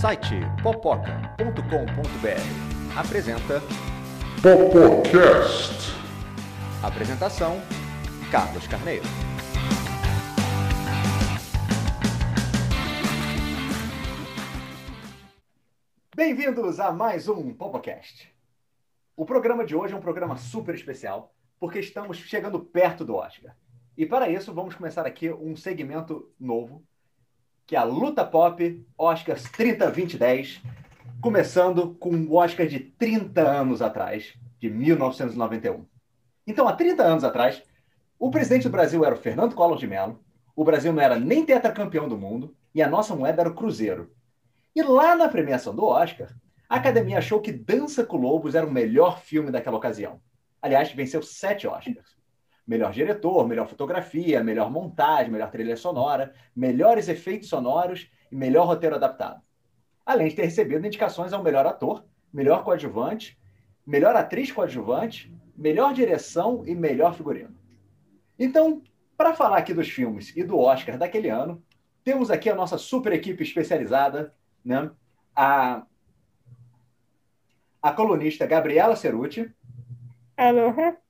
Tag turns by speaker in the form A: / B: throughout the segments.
A: Site popoca.com.br apresenta
B: Popocast.
A: Apresentação Carlos Carneiro. Bem-vindos a mais um Popocast. O programa de hoje é um programa super especial porque estamos chegando perto do Oscar. E para isso, vamos começar aqui um segmento novo, que é a Luta Pop Oscars 30 2010, começando com o Oscar de 30 anos atrás, de 1991. Então, há 30 anos atrás, o presidente do Brasil era o Fernando Collor de Mello, o Brasil não era nem tetracampeão do mundo e a nossa moeda era o Cruzeiro. E lá na premiação do Oscar, a academia achou que Dança com Lobos era o melhor filme daquela ocasião. Aliás, venceu sete Oscars. Melhor diretor, melhor fotografia, melhor montagem, melhor trilha sonora, melhores efeitos sonoros e melhor roteiro adaptado. Além de ter recebido indicações ao melhor ator, melhor coadjuvante, melhor atriz coadjuvante, melhor direção e melhor figurino. Então, para falar aqui dos filmes e do Oscar daquele ano, temos aqui a nossa super equipe especializada, né? A, a colunista Gabriela Ceruti.
C: Aloha.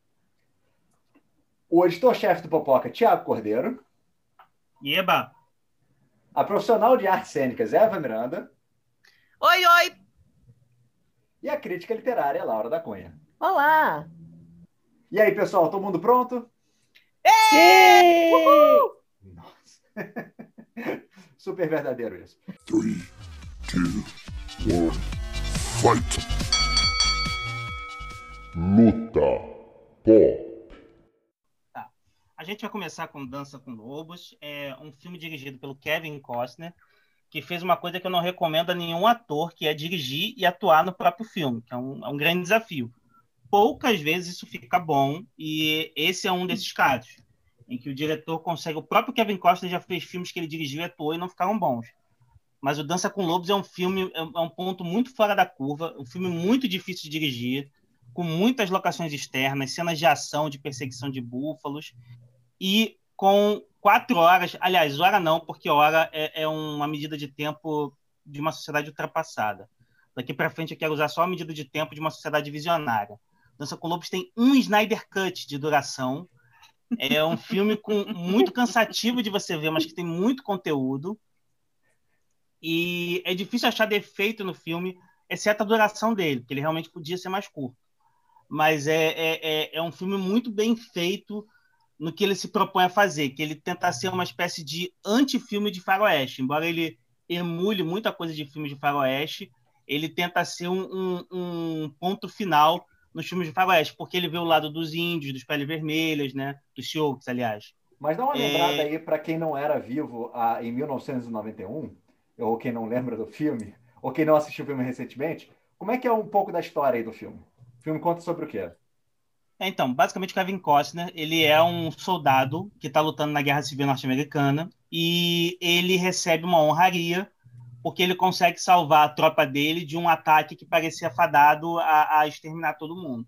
A: O editor-chefe do Popoca, Tiago Cordeiro.
D: Eba!
A: A profissional de artes cênicas, Eva Miranda.
E: Oi, oi!
A: E a crítica literária, Laura da Cunha.
F: Olá!
A: E aí, pessoal, todo mundo pronto?
C: Sim!
A: Nossa. Super verdadeiro isso.
B: Three, two, one, fight. Luta Pop.
D: A gente vai começar com Dança com Lobos, é um filme dirigido pelo Kevin Costner, que fez uma coisa que eu não recomendo a nenhum ator, que é dirigir e atuar no próprio filme, que é um, é um grande desafio. Poucas vezes isso fica bom, e esse é um desses casos, em que o diretor consegue. O próprio Kevin Costner já fez filmes que ele dirigiu e atuou e não ficaram bons. Mas o Dança com Lobos é um filme, é um ponto muito fora da curva, um filme muito difícil de dirigir, com muitas locações externas, cenas de ação, de perseguição de búfalos, e com quatro horas, aliás, hora não, porque hora é, é uma medida de tempo de uma sociedade ultrapassada. Daqui para frente eu quero usar só a medida de tempo de uma sociedade visionária. Dança com Lobos tem um Snyder Cut de duração. É um filme com muito cansativo de você ver, mas que tem muito conteúdo. E é difícil achar defeito no filme, exceto a duração dele, porque ele realmente podia ser mais curto. Mas é, é, é, é um filme muito bem feito no que ele se propõe a fazer, que ele tenta ser uma espécie de anti-filme de faroeste. Embora ele emule muita coisa de filmes de faroeste, ele tenta ser um, um, um ponto final nos filmes de faroeste, porque ele vê o lado dos índios, dos peles vermelhas, né? Dos Sioux, aliás.
A: Mas dá uma
D: É.
A: lembrada aí para quem não era vivo ah, em 1991, ou quem não lembra do filme, ou quem não assistiu o filme recentemente, como é que é um pouco da história aí do filme? O filme conta sobre o quê?
D: É, Então, basicamente, Kevin Costner, ele é um soldado que está lutando na Guerra Civil Norte-Americana e ele recebe uma honraria porque ele consegue salvar a tropa dele de um ataque que parecia fadado a, a exterminar todo mundo.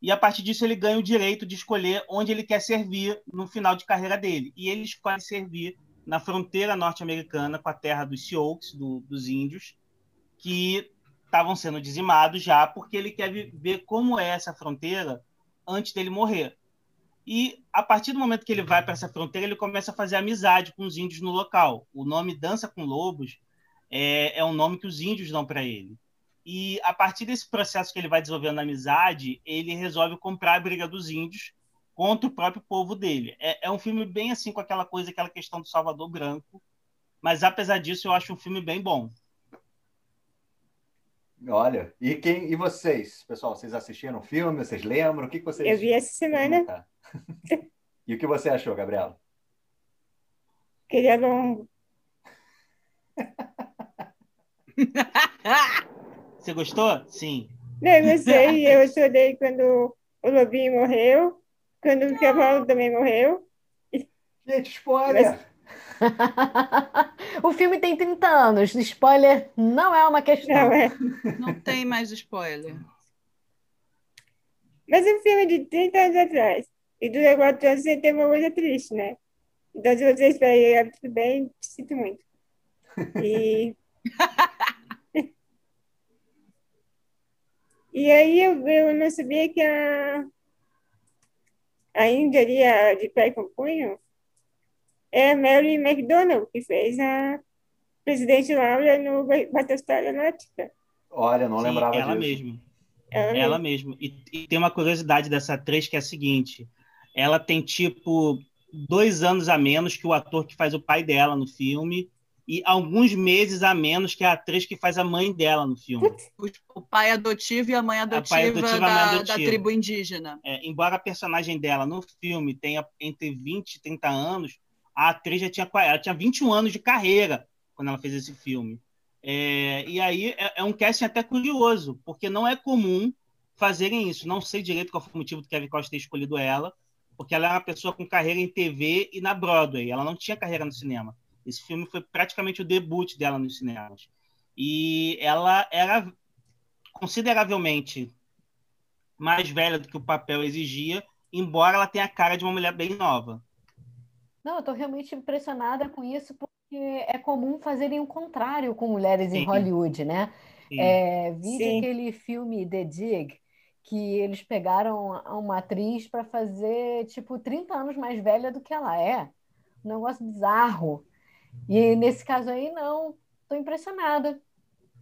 D: E a partir disso ele ganha o direito de escolher onde ele quer servir no final de carreira dele. E ele escolhe servir na fronteira norte-americana com a terra dos Sioux, do- dos índios, que estavam sendo dizimados já, porque ele quer ver como é essa fronteira antes dele morrer. E a partir do momento que ele vai para essa fronteira, ele começa a fazer amizade com os índios no local. O nome Dança com Lobos é, é um nome que os índios dão para ele. E a partir desse processo que ele vai desenvolvendo a amizade, ele resolve comprar a briga dos índios contra o próprio povo dele. É, é um filme bem assim com aquela coisa, aquela questão do Salvador Branco. Mas apesar disso, eu acho um filme bem bom.
A: Olha, e quem e vocês, pessoal, vocês assistiram o filme? Vocês lembram? O que, que vocês
C: Eu vi essa semana.
A: E o que você achou, Gabriela?
C: Queria longo.
D: Você gostou? Sim.
C: Não, eu gostei. Eu chorei quando o Lobinho morreu, quando o cavalo também morreu.
A: Gente, spoiler!
F: o filme tem 30 anos. Spoiler não é uma questão.
C: Não, é.
E: não tem mais spoiler.
C: Mas um filme de 30 anos atrás e dura 4 anos sem ter uma coisa triste, né? Então, se você espera é tudo bem, te sinto muito. E. e aí eu, eu não sabia que a. A Índia ali, de pé com punho, é a Mary McDonald, que fez a presidente Laura no Battlestar Galactica.
A: Olha, não
D: Sim,
A: lembrava
D: ela
A: disso.
D: mesma.
C: Ela
D: Ela mesma. E, e tem uma curiosidade dessa atriz que é a seguinte: ela tem tipo dois anos a menos que o ator que faz o pai dela no filme e alguns meses a menos que a atriz que faz a mãe dela no filme.
E: O, pai adotivo e a mãe adotiva,
D: pai adotivo e a mãe
E: da, da
D: adotiva.
E: tribo indígena.
D: É, embora a personagem dela no filme tenha entre 20 e 30 anos, a atriz já tinha, ela tinha 21 anos de carreira quando ela fez esse filme. É, e aí é, é um casting até curioso, porque não é comum fazerem isso. Não sei direito qual foi o motivo do Kevin Costner ter escolhido ela, porque ela é uma pessoa com carreira em TV e na Broadway. Ela não tinha carreira no cinema. Esse filme foi praticamente o debut dela nos cinemas. E ela era consideravelmente mais velha do que o papel exigia, embora ela tenha a cara de uma mulher bem nova.
F: Não, eu estou realmente impressionada com isso, porque é comum fazerem o contrário com mulheres em
D: Sim.
F: Hollywood, né?
D: Sim.
F: É, vi
C: Sim.
F: aquele filme The Dig, que eles pegaram uma atriz para fazer, tipo, 30 anos mais velha do que ela é. Um negócio bizarro. E nesse caso aí, não. Estou impressionada.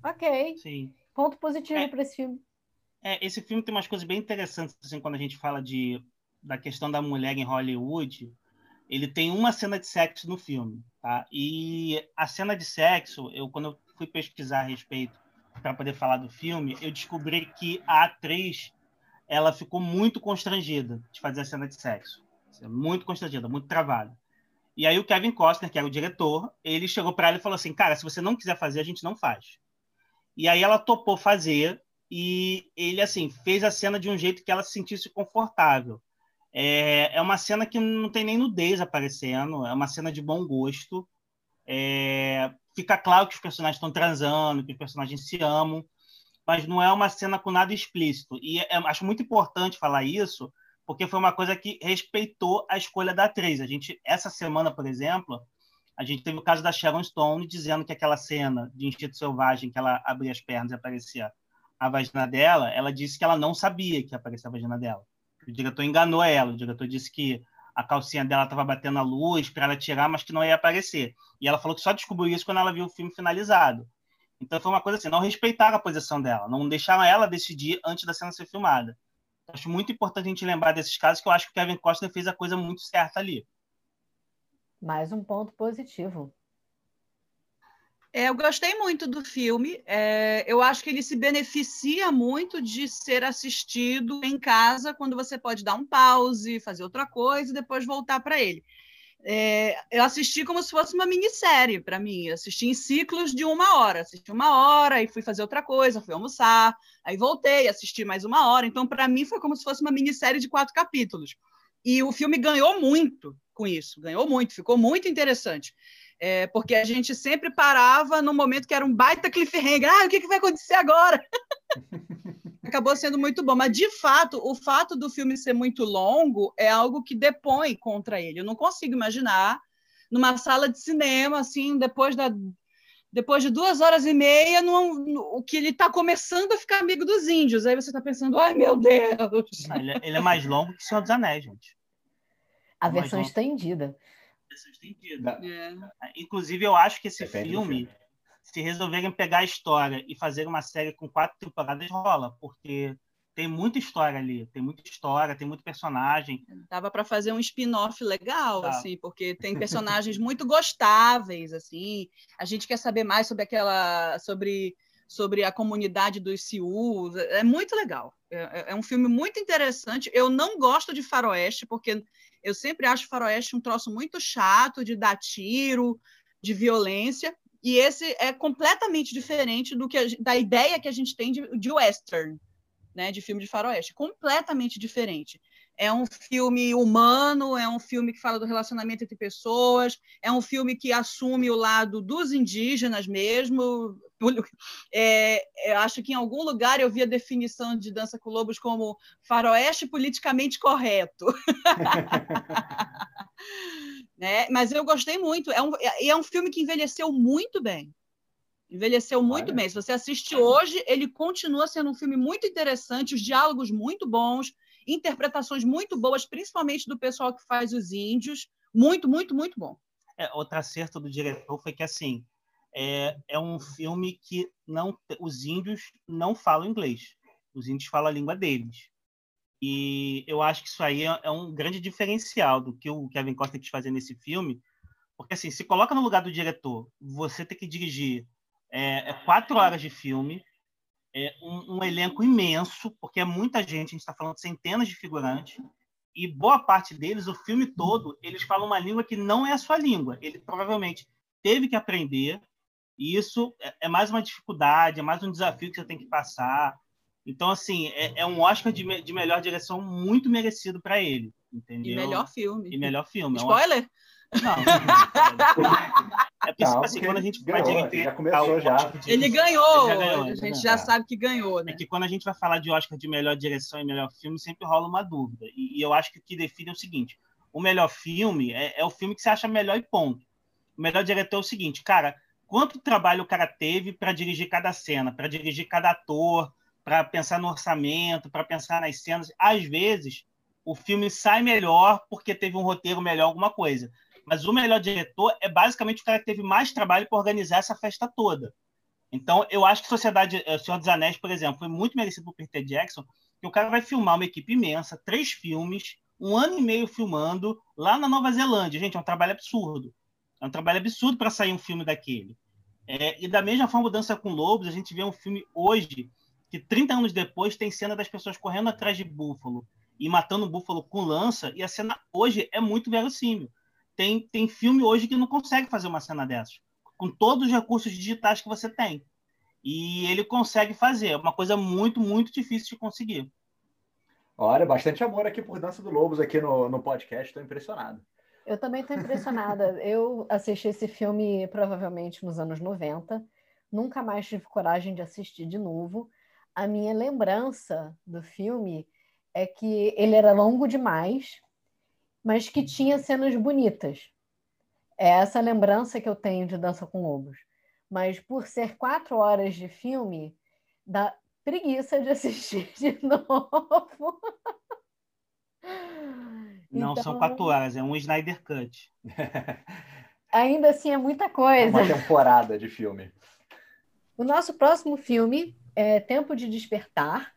F: Ok.
D: Sim.
F: Ponto positivo
D: É.
F: para esse filme.
D: É, esse filme tem umas coisas bem interessantes assim, quando a gente fala de, da questão da mulher em Hollywood. Ele tem uma cena de sexo no filme, tá? E a cena de sexo, eu quando eu fui pesquisar a respeito para poder falar do filme, eu descobri que a atriz ela ficou muito constrangida de fazer a cena de sexo, Assim, muito constrangida, muito travada. E aí o Kevin Costner, que era o diretor, ele chegou para ela e falou assim: "Cara, se você não quiser fazer, a gente não faz". E aí ela topou fazer e ele assim fez a cena de um jeito que ela se sentisse confortável. É, é uma cena que não tem nem nudez aparecendo, é uma cena de bom gosto. É, fica claro que os personagens estão transando, que os personagens se amam, mas não é uma cena com nada explícito. E é- acho muito importante falar isso, porque foi uma coisa que respeitou a escolha da atriz. A gente, essa semana, por exemplo, a gente teve o caso da Sharon Stone dizendo que aquela cena de Instinto Selvagem, que ela abria as pernas e aparecia a vagina dela, ela disse que ela não sabia que aparecia a vagina dela. O diretor enganou ela. O diretor disse que a calcinha dela estava batendo a luz para ela tirar, mas que não ia aparecer. E ela falou que só descobriu isso quando ela viu o filme finalizado. Então foi uma coisa assim, não respeitaram a posição dela, não deixaram ela decidir antes da cena ser filmada. Acho muito importante a gente lembrar desses casos, que eu acho que o Kevin Costner fez a coisa muito certa ali.
F: Mais um ponto positivo.
E: É, eu gostei muito do filme. É, eu acho que ele se beneficia muito de ser assistido em casa, quando você pode dar um pause, fazer outra coisa e depois voltar para ele. É, eu assisti como se fosse uma minissérie para mim. Eu assisti em ciclos de uma hora. Assisti uma hora e fui fazer outra coisa, fui almoçar, aí voltei, assisti mais uma hora. Então, para mim, foi como se fosse uma minissérie de quatro capítulos. E o filme ganhou muito com isso, ganhou muito, ficou muito interessante. É, porque a gente sempre parava no momento que era um baita cliffhanger. Ah, o que, que vai acontecer agora? Acabou sendo muito bom. Mas, de fato, o fato do filme ser muito longo é algo que depõe contra ele. Eu não consigo imaginar numa sala de cinema, assim, depois da. Depois de duas horas e meia, no, no, o que ele está começando a ficar amigo dos índios. Aí você está pensando, ai meu Deus!
D: Ele, é- ele é mais longo que o Senhor dos Anéis, gente.
F: A
D: Mais
F: versão estendida.
D: Versão estendida.
A: Da-
E: É.
D: Inclusive, eu acho que esse filme,
A: filme.
D: se resolverem pegar a história e fazer uma série com quatro temporadas, rola, porque tem muita história ali, tem muita história, tem muito personagem.
E: Dava para fazer um spin-off legal,
D: Tá.
E: assim, porque tem personagens muito gostáveis, assim. A gente quer saber mais sobre aquela, sobre, sobre a comunidade dos Sioux. É muito legal. É, é um filme muito interessante. Eu não gosto de faroeste, porque eu sempre acho faroeste um troço muito chato de dar tiro, de violência. E esse é completamente diferente do que a da ideia que a gente tem de, de western, né, de filme de faroeste, completamente diferente. É um filme humano, é um filme que fala do relacionamento entre pessoas, é um filme que assume o lado dos indígenas mesmo. É, eu acho que em algum lugar eu vi a definição de Dança com Lobos como faroeste politicamente correto. né? Mas eu gostei muito. É um, é, é um filme que envelheceu muito bem. Envelheceu muito
A: Olha.
E: bem. Se você assiste hoje, ele continua sendo um filme muito interessante, os diálogos muito bons, interpretações muito boas, principalmente do pessoal que faz os índios. Muito, muito, muito bom.
D: É, outro acerto do diretor foi que assim é, é um filme que não os índios não falam inglês. Os índios falam a língua deles. E eu acho que isso aí é, é um grande diferencial do que o Kevin Costner quis fazer nesse filme, porque assim, se coloca no lugar do diretor, você tem que dirigir é, é quatro horas de filme, é um, um elenco imenso, porque é muita gente, a gente está falando de centenas de figurantes, e boa parte deles, o filme todo, eles falam uma língua que não é a sua língua. Ele provavelmente teve que aprender, e isso é, é mais uma dificuldade, é mais um desafio que você tem que passar. Então, assim, é, é um Oscar de, me- de melhor direção muito merecido para ele, entendeu?
E: E melhor filme.
D: E melhor filme. É um-
E: Spoiler?
D: Não. é porque, assim, quando a gente
A: ganhou,
D: vai
A: já começou já.
D: De-
E: Ele ganhou.
D: Já ganhou,
E: a gente já
A: É.
E: sabe que ganhou, né?
D: É que quando a gente vai falar de Oscar de melhor direção e melhor filme, sempre rola uma dúvida. E, e eu acho que o que define é o seguinte: o melhor filme é, é o filme que você acha melhor e ponto. O melhor diretor é o seguinte, cara, quanto trabalho o cara teve para dirigir cada cena, para dirigir cada ator, para pensar no orçamento, para pensar nas cenas. Às vezes, o filme sai melhor porque teve um roteiro melhor, alguma coisa. Mas o melhor diretor é basicamente o cara que teve mais trabalho para organizar essa festa toda. Então, eu acho que Sociedade, eh, Senhor dos Anéis, por exemplo, foi muito merecido por Peter Jackson, que o cara vai filmar uma equipe imensa, três filmes, um ano e meio filmando lá na Nova Zelândia. Gente, é um trabalho absurdo. É um trabalho absurdo para sair um filme daquele. É, e da mesma forma, Dança com Lobos, a gente vê um filme hoje que 30 anos depois tem cena das pessoas correndo atrás de búfalo e matando o búfalo com lança, e a cena hoje é muito verossímil. Tem, tem filme hoje que não consegue fazer uma cena dessas, com todos os recursos digitais que você tem. E ele consegue fazer. É uma coisa muito, muito difícil de conseguir.
A: Olha, bastante amor aqui por Dança do Lobos aqui no, no podcast, estou impressionado.
F: Eu também estou impressionada. Eu assisti esse filme provavelmente nos anos 90. Nunca mais tive coragem de assistir de novo. A minha lembrança do filme é que ele era longo demais, mas que tinha cenas bonitas. É essa lembrança que eu tenho de Dança com Lobos. Mas por ser quatro horas de filme, dá preguiça de assistir de novo.
D: Não são
F: Então-
D: quatro horas, é um Snyder Cut.
F: Ainda assim é muita
A: É
F: coisa.
A: uma temporada de filme.
F: O nosso próximo filme é Tempo de Despertar.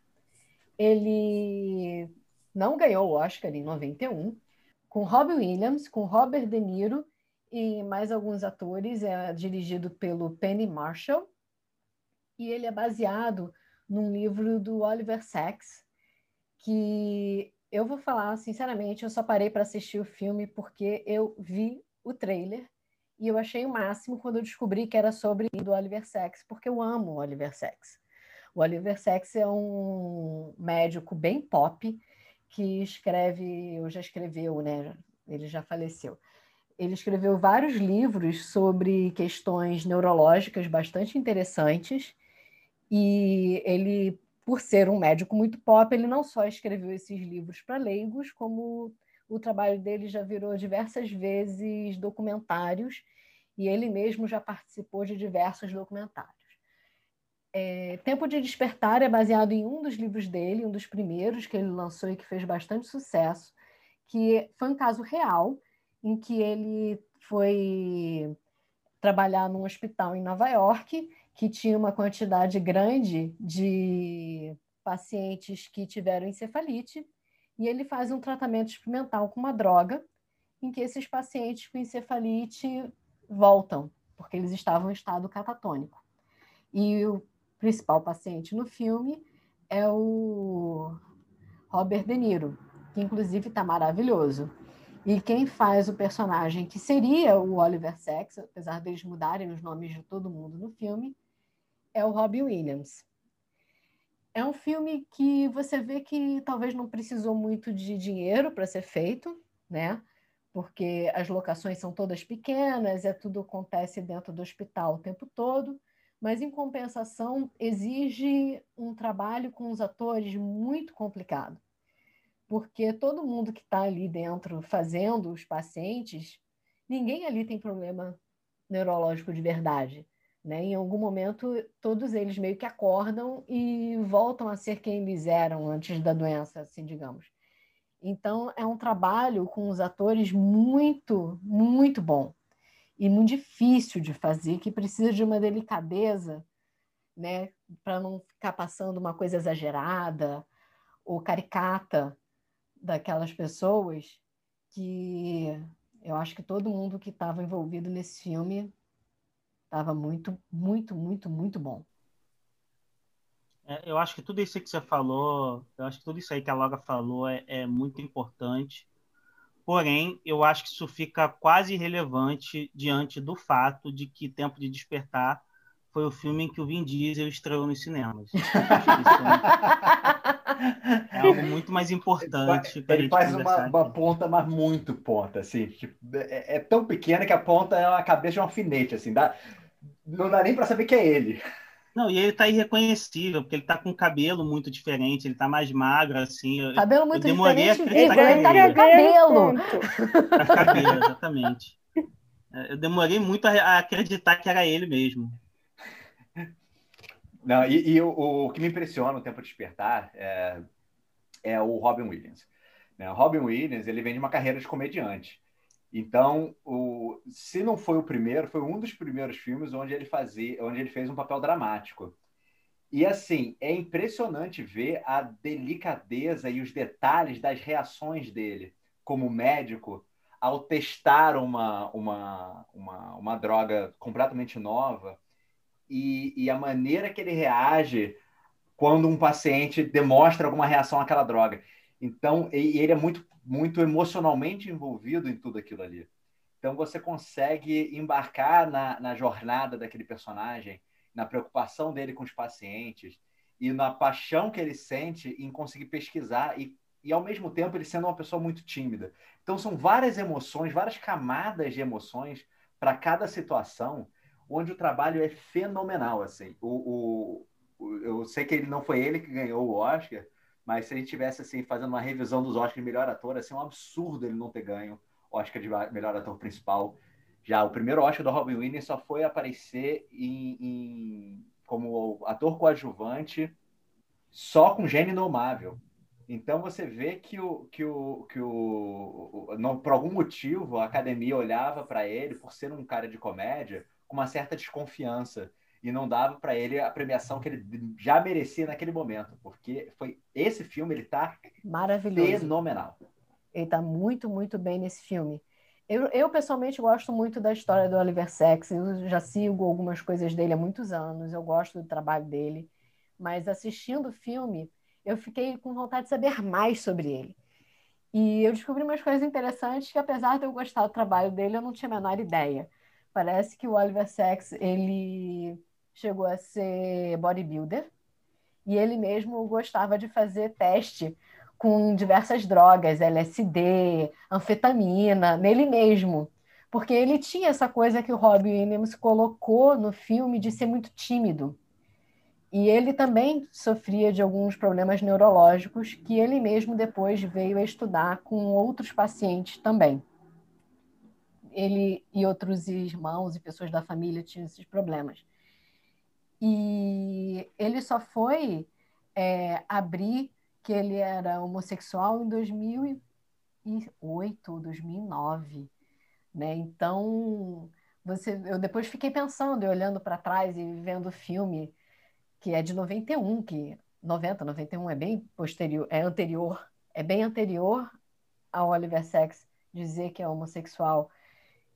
F: Ele não ganhou o Oscar em 91, com Robin Williams, com Robert De Niro e mais alguns atores. É dirigido pelo Penny Marshall e ele é baseado num livro do Oliver Sacks, que eu vou falar sinceramente, eu só parei para assistir o filme porque eu vi o trailer e eu achei o máximo quando eu descobri que era sobre o Oliver Sacks, porque eu amo o Oliver Sacks. O Oliver Sacks é um médico bem pop que escreve, ou já escreveu, né? Ele já faleceu. Ele escreveu vários livros sobre questões neurológicas bastante interessantes. E ele, por ser um médico muito pop, ele não só escreveu esses livros para leigos, como o trabalho dele já virou diversas vezes documentários e ele mesmo já participou de diversos documentários. É, Tempo de Despertar é baseado em um dos livros dele, um dos primeiros que ele lançou e que fez bastante sucesso, que foi um caso real em que ele foi trabalhar num hospital em Nova York que tinha uma quantidade grande de pacientes que tiveram encefalite e ele faz um tratamento experimental com uma droga em que esses pacientes com encefalite voltam, porque eles estavam em estado catatônico. E o principal paciente no filme é o Robert De Niro, que inclusive está maravilhoso. E quem faz o personagem que seria o Oliver Sacks, apesar deles mudarem os nomes de todo mundo no filme, é o Robin Williams. É um filme que você vê que talvez não precisou muito de dinheiro para ser feito, né? Porque as locações são todas pequenas, é tudo acontece dentro do hospital o tempo todo, mas em compensação exige um trabalho com os atores muito complicado. Porque todo mundo que está ali dentro fazendo os pacientes, ninguém ali tem problema neurológico de verdade. Né? Em algum momento, todos eles meio que acordam e voltam a ser quem eles eram antes da doença, assim, digamos. Então, é um trabalho com os atores muito, muito bom e muito difícil de fazer, que precisa de uma delicadeza, né, para não ficar passando uma coisa exagerada ou caricata daquelas pessoas que eu acho que todo mundo que estava envolvido nesse filme estava muito, muito, muito, muito bom.
D: É, eu acho que tudo isso que você falou, eu acho que tudo isso aí que a Laura falou é, é muito importante. Porém, eu acho que isso fica quase irrelevante diante do fato de que Tempo de Despertar foi o filme em que o Vin Diesel estreou nos cinemas. é algo muito mais importante.
A: Ele, ele faz uma, uma, ponta, mas muito ponta, assim. Tipo, é, é, tão pequena que a ponta é a cabeça de um alfinete, assim. Dá, não dá nem para saber que é ele.
D: Não, e ele tá irreconhecível, porque ele tá com cabelo muito diferente, ele tá mais magro, assim.
F: Cabelo muito
D: eu demorei
F: diferente,
D: a
F: ele tá cabelo.
D: Tá cabelo, exatamente. É, eu demorei muito a acreditar que era ele mesmo.
A: Não, e, e o, o, que me impressiona no Tempo de Despertar é, é o Robin Williams. Né? O Robin Williams ele vem de uma carreira de comediante. Então, o, se não foi o primeiro, foi um dos primeiros filmes onde ele fazia, onde ele fez um papel dramático. E assim, é impressionante ver a delicadeza e os detalhes das reações dele como médico ao testar uma, uma, uma, uma droga completamente nova e, e a maneira que ele reage quando um paciente demonstra alguma reação àquela droga. Então, ele é muito muito emocionalmente envolvido em tudo aquilo ali. Então você consegue embarcar na, na jornada daquele personagem, na preocupação dele com os pacientes e na paixão que ele sente em conseguir pesquisar e, e ao mesmo tempo ele sendo uma pessoa muito tímida. Então são várias emoções, várias camadas de emoções para cada situação, onde o trabalho é fenomenal assim. O, o, eu sei que ele não foi ele que ganhou o Oscar, mas se a gente tivesse assim fazendo uma revisão dos Oscars de melhor ator, assim, é um absurdo ele não ter ganho Oscar de melhor ator principal. Já o primeiro Oscar do Robin Williams só foi aparecer em, em como ator coadjuvante só com Gênio Inomável. Então você vê que o que o que o, não, por algum motivo a academia olhava para ele por ser um cara de comédia com uma certa desconfiança e não dava para ele a premiação que ele já merecia naquele momento, porque foi esse filme ele tá
F: maravilhoso,
A: fenomenal.
F: Ele tá muito muito bem nesse filme. Eu, eu pessoalmente gosto muito da história do Oliver Sacks, eu já sigo algumas coisas dele há muitos anos, eu gosto do trabalho dele, mas assistindo o filme, eu fiquei com vontade de saber mais sobre ele. E eu descobri umas coisas interessantes que, apesar de eu gostar do trabalho dele, eu não tinha a menor ideia. Parece que o Oliver Sacks, ele chegou a ser bodybuilder e ele mesmo gostava de fazer teste com diversas drogas, LSD, anfetamina, nele mesmo. Porque ele tinha essa coisa que o Robin Williams colocou no filme de ser muito tímido. E ele também sofria de alguns problemas neurológicos que ele mesmo depois veio a estudar com outros pacientes também. Ele e outros irmãos e pessoas da família tinham esses problemas. E ele só foi é, abrir que ele era homossexual em 2008 ou 2009, né? Então, você, eu depois fiquei pensando, olhando para trás e vendo o filme que é de 91, que 90, 91 é bem posterior, é anterior, é bem anterior ao Oliver Sacks dizer que é homossexual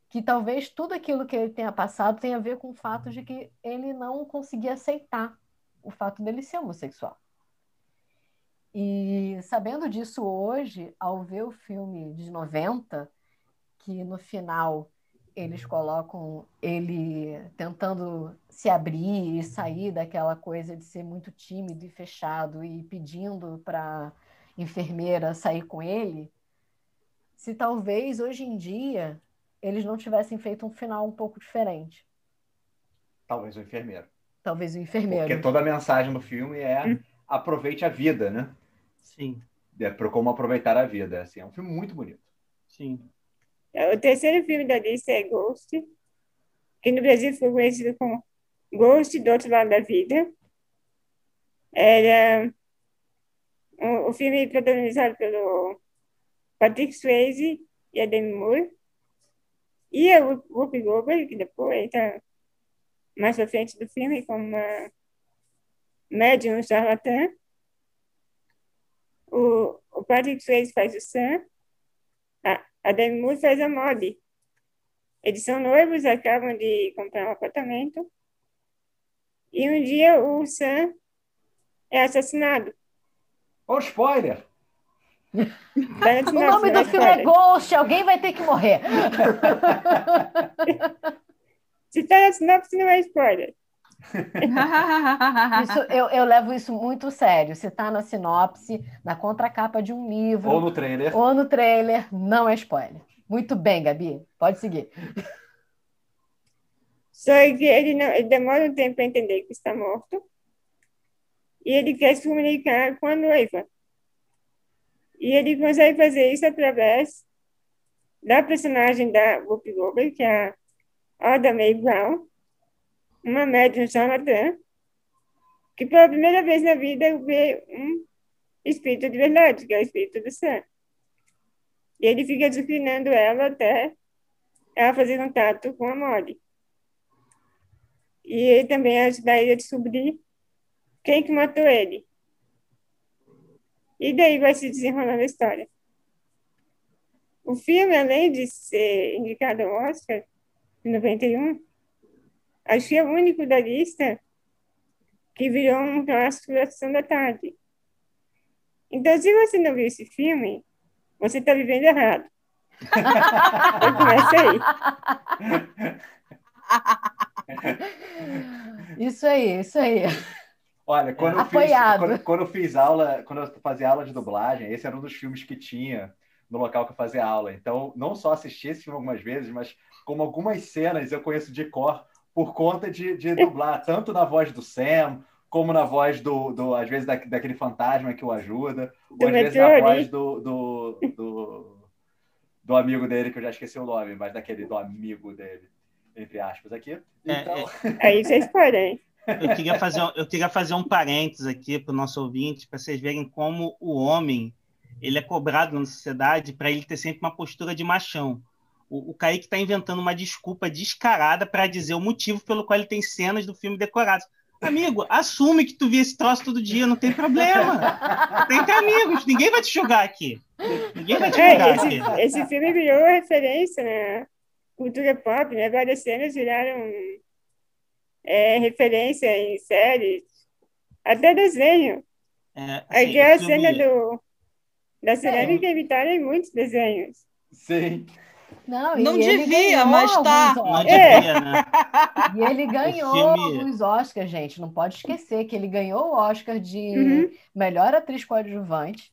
F: que talvez tudo aquilo que ele tenha passado tenha a ver com o fato de que ele não conseguia aceitar o fato dele ser homossexual. E sabendo disso hoje, ao ver o filme de 90, que no final eles colocam ele tentando se abrir e sair daquela coisa de ser muito tímido e fechado e pedindo para enfermeira sair com ele, se talvez hoje em dia eles não tivessem feito um final um pouco diferente.
A: Talvez o enfermeiro.
F: Talvez o enfermeiro.
A: Porque toda a mensagem do filme é hum. aproveite a vida, né?
D: Sim.
A: É para como aproveitar a vida. Assim, é um filme muito bonito.
D: Sim.
C: É, o terceiro filme da lista é Ghost, que no Brasil foi conhecido como Ghost do Outro Lado da Vida. Era o, o filme protagonizado pelo Patrick Swayze e a Demi Moore. E a Whoopi Goldberg, que depois está mais pra frente do filme como uma médium charlatã. O, o Patrick Swayze faz o Sam. A, a Demi Moore faz a Molly. Eles são noivos, acabam de comprar um apartamento. E um dia o Sam é assassinado.
A: Ó, spoiler!
F: O nome do filme é. Ghost, alguém vai ter que morrer.
C: Se tá na sinopse, não é spoiler.
F: Isso, eu, eu levo isso muito sério. Se tá na sinopse, na contracapa de um livro,
A: Ou no trailer.
F: ou no trailer, não é spoiler. Muito bem, Gabi. Pode seguir.
C: Só que ele, não, ele demora um tempo para entender que está morto. E ele quer se comunicar com a noiva. E ele consegue fazer isso através da personagem da Whoopi Goldberg, que é a Oda Mae Brown, uma médium charlatã, que pela primeira vez na vida vê um espírito de verdade, que é o espírito do Sam. E ele fica disciplinando ela até ela fazer contato com a Molly. E ele também ajuda ele a descobrir quem que matou ele. E daí vai se desenrolando a história. O filme, além de ser indicado ao Oscar em 91, acho que é o único da lista que virou um clássico da sessão da tarde. Então, se você não viu esse filme, você está vivendo errado. Eu começo aí.
F: Isso aí, isso aí.
A: Olha, quando eu, fiz, quando, quando eu fiz aula, quando eu fazia aula de dublagem, esse era um dos filmes que tinha no local que eu fazia aula. Então, não só assisti esse filme algumas vezes, mas como algumas cenas eu conheço de cor por conta de, de dublar, tanto na voz do Sam, como na voz do, do às vezes, da, daquele fantasma que o ajuda, ou às vezes na voz do, do, do, do amigo dele, que eu já esqueci o nome, mas daquele do amigo dele, entre aspas, aqui.
D: É,
A: Então,
C: Aí você spoiler, hein?
D: Eu queria fazer, um- eu queria fazer um parênteses aqui para o nosso ouvinte, para vocês verem como o homem ele é cobrado na sociedade para ele ter sempre uma postura de machão. O, o Kaique está inventando uma desculpa descarada para dizer o motivo pelo qual ele tem cenas do filme decoradas. Amigo, assume que tu vê esse troço todo dia, não tem problema. Tem entre amigos, ninguém vai te julgar aqui. Ninguém vai te
C: É,
D: julgar
C: esse,
D: aqui.
C: esse filme virou referência na cultura pop, né? Várias cenas viraram é, referência em séries, até desenho.
D: É,
C: Aí
D: assim,
C: é a
D: o filme-
C: cena do, da cerâmica evitada em muitos desenhos.
A: sim.
F: Não, e
E: Não
F: ele
E: devia,
F: ganhou
E: mas tá.
D: Não.
C: É.
D: devia, né?
F: E ele ganhou alguns Oscars, gente. Não pode esquecer que ele ganhou o Oscar de
C: Uhum.
F: melhor atriz coadjuvante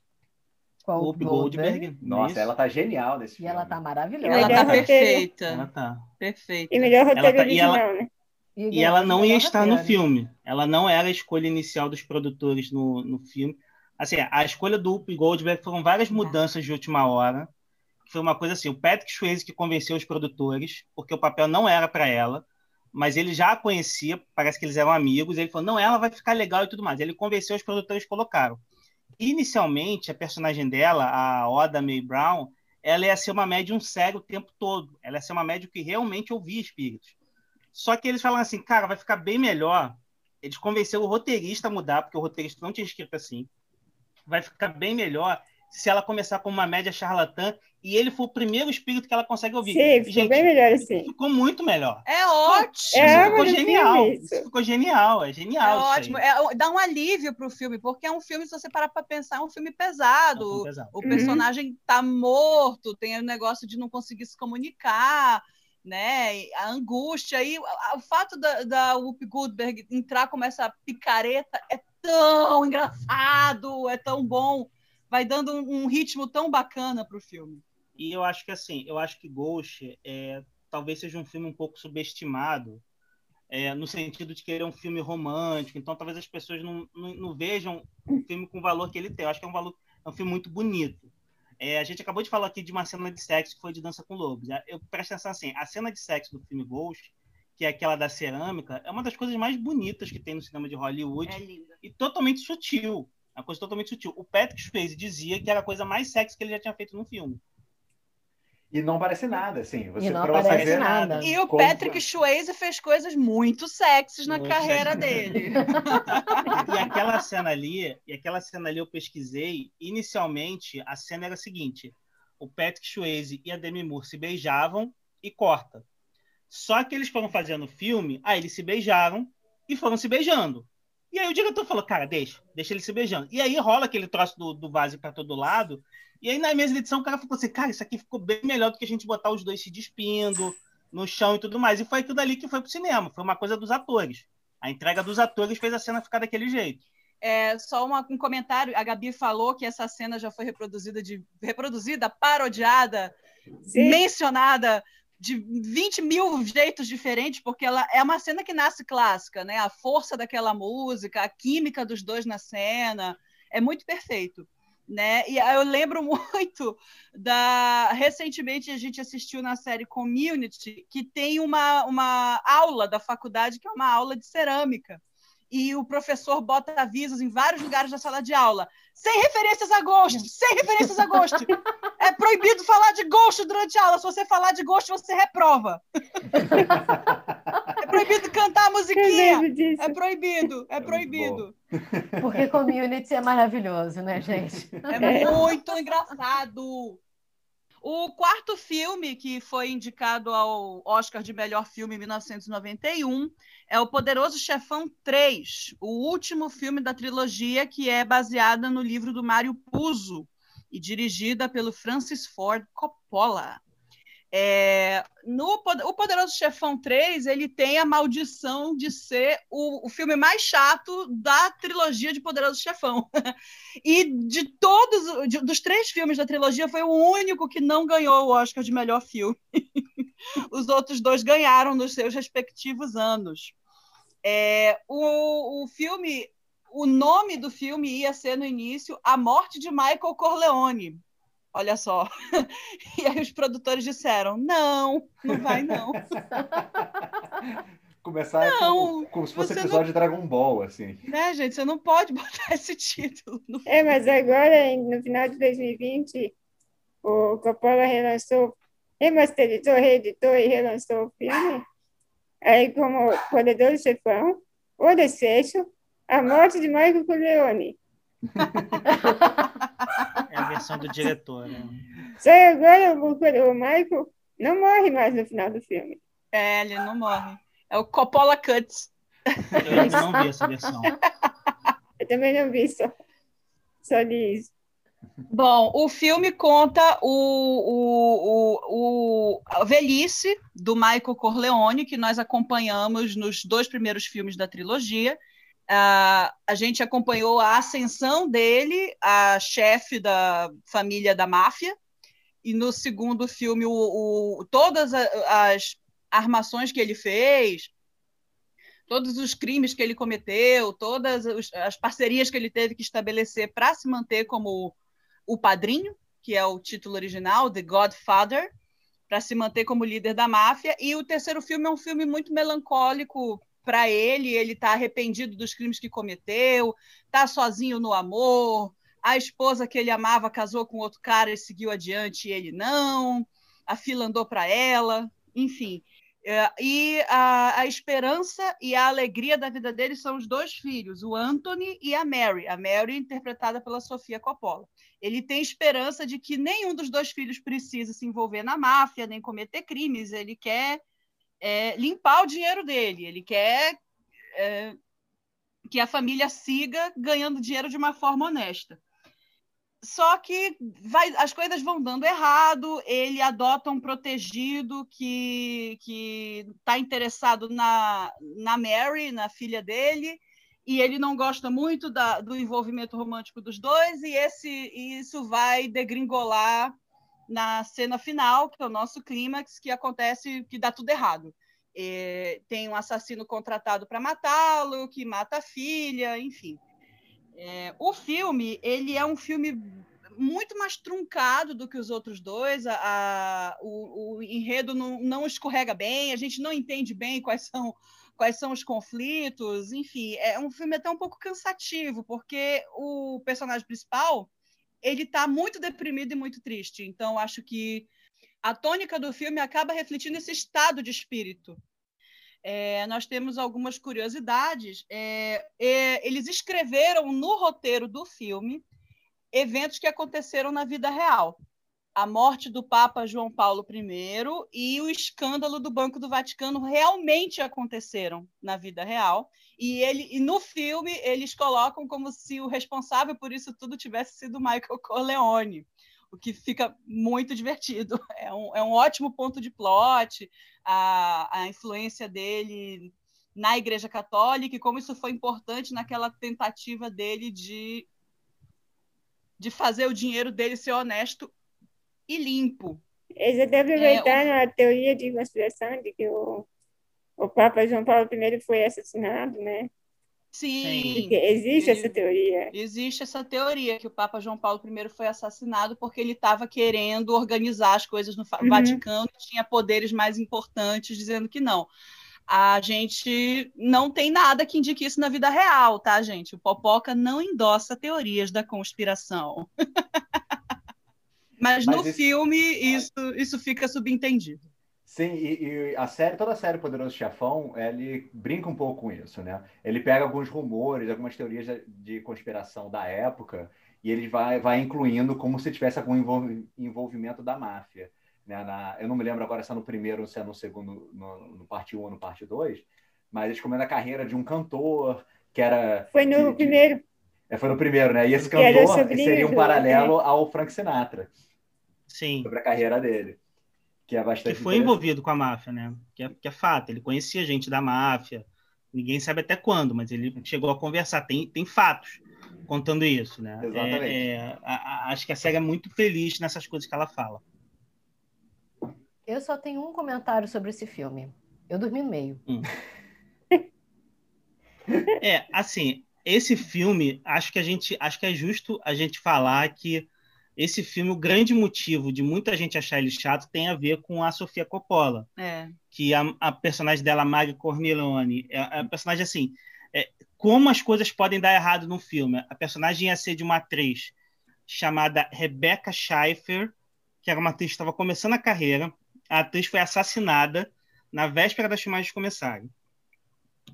F: com
D: Whoopi
F: Goldberg.
D: Goldberg.
A: Nossa,
D: isso.
A: ela tá genial nesse
F: E
A: filme.
F: ela tá maravilhosa.
E: Ela tá perfeita.
D: Ela tá.
E: Perfeita.
C: E melhor roteiro
D: tá- e ela-
C: original,
D: E ela não ia estar no filme. Ela não era a escolha inicial dos produtores no, no filme. Assim, a escolha do Whoopi Goldberg foram várias mudanças de última hora. Foi uma coisa assim, o Patrick Swayze que convenceu os produtores, porque o papel não era para ela, mas ele já a conhecia, parece que eles eram amigos. Ele falou: "Não, ela vai ficar legal e tudo mais". Ele convenceu os produtores e colocaram. Inicialmente, a personagem dela, a Oda Mae Brown, ela ia ser uma médium cega o tempo todo. Ela ia ser uma médium que realmente ouvia espíritos. Só que eles falam assim, cara, vai ficar bem melhor. Eles convenceram o roteirista a mudar, porque o roteirista não tinha escrito assim. Vai ficar bem melhor se ela começar com uma média charlatã e ele for o primeiro espírito que ela consegue ouvir.
C: Sim, ficou
D: Gente,
C: bem melhor assim.
D: ficou muito melhor.
E: É ótimo.
C: É
D: ficou
C: do
D: genial.
C: filme, isso.
D: Isso ficou genial, é
E: É
D: genial. isso aí.
E: ótimo. É, dá um alívio pro filme, porque é um filme, se você parar para pensar, é um filme
D: É um
E: pesado.
D: filme pesado.
E: O personagem tá morto, tem o negócio de não conseguir se comunicar, né? A angústia. E o fato da, da Whoopi Goldberg entrar como essa picareta é tão engraçado, é tão bom. Vai dando um, um ritmo tão bacana pro filme.
D: E eu acho que assim, eu acho que Ghost é, talvez seja um filme um pouco subestimado, é, no sentido de que ele é um filme romântico, então talvez as pessoas não, não, não vejam o filme com o valor que ele tem. Eu acho que é um valor, é um filme muito bonito. É, a gente acabou de falar aqui de uma cena de sexo que foi de Dança com Lobos. Eu presto atenção assim, a cena de sexo do filme Ghost, que é aquela da cerâmica, é uma das coisas mais bonitas que tem no cinema de Hollywood
E: É linda.
D: e totalmente sutil. É uma coisa totalmente sutil. O Patrick Swayze dizia que era a coisa mais sexy que ele já tinha feito no filme.
A: E não parece nada, assim. Você,
F: E não aparece
A: ver,
F: nada.
E: E o
A: Como-
E: Patrick Swayze fez coisas muito sexys na
D: Muito
E: carreira
D: sexy.
E: dele.
D: E aquela cena ali, e aquela cena ali eu pesquisei. Inicialmente, a cena era a seguinte: o Patrick Swayze e a Demi Moore se beijavam e corta. Só que eles foram fazendo o filme, aí eles se beijaram e foram se beijando. E aí o diretor falou, cara, deixa, deixa eles se beijando. E aí rola aquele troço do, do vaso para todo lado. E aí na mesa de edição o cara falou assim, cara, isso aqui ficou bem melhor do que a gente botar os dois se despindo no chão e tudo mais. E foi aquilo dali que foi pro cinema, foi uma coisa dos atores. A entrega dos atores fez a cena ficar daquele jeito.
E: É, só uma- um comentário, a Gabi falou que essa cena já foi reproduzida, de, reproduzida, parodiada,
C: Sim.
E: mencionada de 20 mil jeitos diferentes, porque ela é uma cena que nasce clássica, né? A força daquela música, a química dos dois na cena, é muito perfeito. Né? E eu lembro muito da. Recentemente a gente assistiu na série Community, que tem uma, uma aula da faculdade, que é uma aula de cerâmica. E o professor bota avisos em vários lugares da sala de aula. Sem referências a Ghost! Sem referências a Ghost! É proibido falar de Ghost durante a aula. Se você falar de Ghost, você reprova. É proibido cantar a musiquinha. É proibido, é
A: Muito
E: proibido.
F: Porque community é maravilhoso, né, gente?
E: É muito engraçado. O quarto filme que foi indicado ao Oscar de melhor filme em 1991 é O Poderoso Chefão 3, o último filme da trilogia que é baseada no livro do Mário Puzo e dirigida pelo Francis Ford Coppola. É, no o Poderoso Chefão 3, ele tem a maldição de ser o, o filme mais chato da trilogia de Poderoso Chefão. E de todos, de- dos três filmes da trilogia, foi o único que não ganhou o Oscar de melhor filme. Os outros dois ganharam nos seus respectivos anos. É, o, o filme, o nome do filme ia ser no início A Morte de Michael Corleone. Olha só. E aí os produtores disseram: não, não vai não.
A: Começar
E: Não,
A: com, como se fosse episódio de Dragon Ball, assim.
E: né, gente? Você não pode botar esse título. no
C: É, mas agora, no final de 2020, o Coppola relançou, remasterizou, reeditou e relançou o filme. Aí, como Poderoso Chefão, O Desfecho, A Morte de Michael Corleone.
D: É a versão do diretor, né?
C: Só que agora o, o Michael não morre mais no final do filme.
E: É, ele não morre. É o Coppola Cuts.
D: Eu ainda não vi essa versão.
C: Eu também não vi, só, só li isso.
E: Bom, o filme conta o, o, o, o- a velhice do Michael Corleone, que nós acompanhamos nos dois primeiros filmes da trilogia. Ah, a gente acompanhou a ascensão dele, a chefe da família da máfia, e no segundo filme, o, o- todas a- as armações que ele fez, todos os crimes que ele cometeu, todas as parcerias que ele teve que estabelecer para se manter como o Padrinho, que é o título original, The Godfather, para se manter como líder da máfia. E o terceiro filme é um filme muito melancólico para ele. Ele está arrependido dos crimes que cometeu, está sozinho no amor. A esposa que ele amava casou com outro cara e seguiu adiante, e ele não. A fila andou para ela. Enfim. É, e a, a esperança e a alegria da vida dele são os dois filhos, o Anthony e a Mary. A Mary, interpretada pela Sofia Coppola ele tem esperança de que nenhum dos dois filhos precisa se envolver na máfia, nem cometer crimes. Ele quer é, limpar o dinheiro dele, ele quer é, que a família siga ganhando dinheiro de uma forma honesta. Só que vai, as coisas vão dando errado, ele adota um protegido que está interessado na, na Mary, na filha dele, e ele não gosta muito da, do envolvimento romântico dos dois, e esse, isso vai degringolar na cena final, que é o nosso clímax, que acontece que dá tudo errado. É, tem um assassino contratado para matá-lo, que mata a filha, enfim. É, o filme, ele é um filme muito mais truncado do que os outros dois. A, a o, o, enredo não, não escorrega bem, a gente não entende bem quais são quais são os conflitos, enfim, é um filme até um pouco cansativo, porque o personagem principal ele está muito deprimido e muito triste. Então, acho que a tônica do filme acaba refletindo esse estado de espírito. É, nós temos algumas curiosidades. É, é, eles escreveram no roteiro do filme eventos que aconteceram na vida real. A morte do Papa João Paulo I e o escândalo do Banco do Vaticano realmente aconteceram na vida real. E, ele, e no filme eles colocam como se o responsável por isso tudo tivesse sido Michael Corleone o que fica muito divertido. É um, é um ótimo ponto de plot, a, a influência dele na Igreja Católica e como isso foi importante naquela tentativa dele de, de fazer o dinheiro dele ser honesto e limpo.
C: Deve aproveitar é, o... teoria de conspiração de que o, o Papa João Paulo I foi assassinado, né?
E: Sim.
C: Porque existe essa teoria.
E: Existe essa teoria que o Papa João Paulo I foi assassinado porque ele estava querendo organizar as coisas no uhum. Vaticano e tinha poderes mais importantes dizendo que não. A gente não tem nada que indique isso na vida real, tá, gente? O Popoca não endossa teorias da conspiração. Mas, Mas no isso... filme isso, isso fica subentendido.
A: Sim, e, e, a série, toda a série Poderoso Chefão, ele brinca um pouco com isso, né? Ele pega alguns rumores, algumas teorias de, conspiração da época e ele vai, vai incluindo como se tivesse algum envolvimento da máfia. Né? Na, eu não me lembro agora se é no primeiro ou se é no segundo, no, no parte 1 ou no parte 2, mas eles comentam a carreira de um cantor que era...
C: Foi no de, primeiro. De,
A: é, foi no primeiro, né? E esse cantor seria um paralelo ao Frank Sinatra.
D: Sim.
A: Sobre a carreira dele que é bastante.
D: Que foi envolvido com a máfia, né? Que é, que é fato. Ele conhecia gente da máfia. Ninguém sabe até quando, mas ele chegou a conversar. Tem, tem fatos contando isso, né?
A: Exatamente.
D: É, é, a, a, acho que a SEGA é muito feliz nessas coisas que ela fala.
F: Eu só tenho um comentário sobre esse filme. Eu dormi no meio. Hum.
D: é, assim, esse filme, acho que a gente, acho que é justo a gente falar que esse filme, o grande motivo de muita gente achar ele chato tem a ver com a Sofia Coppola.
E: É.
D: Que a, a personagem dela, Maggie Cornelone, é, é a personagem assim. É, como as coisas podem dar errado no filme? A personagem ia ser de uma atriz chamada Rebecca Schaeffer, que era uma atriz que estava começando a carreira. A atriz foi assassinada na véspera das filmagens começarem.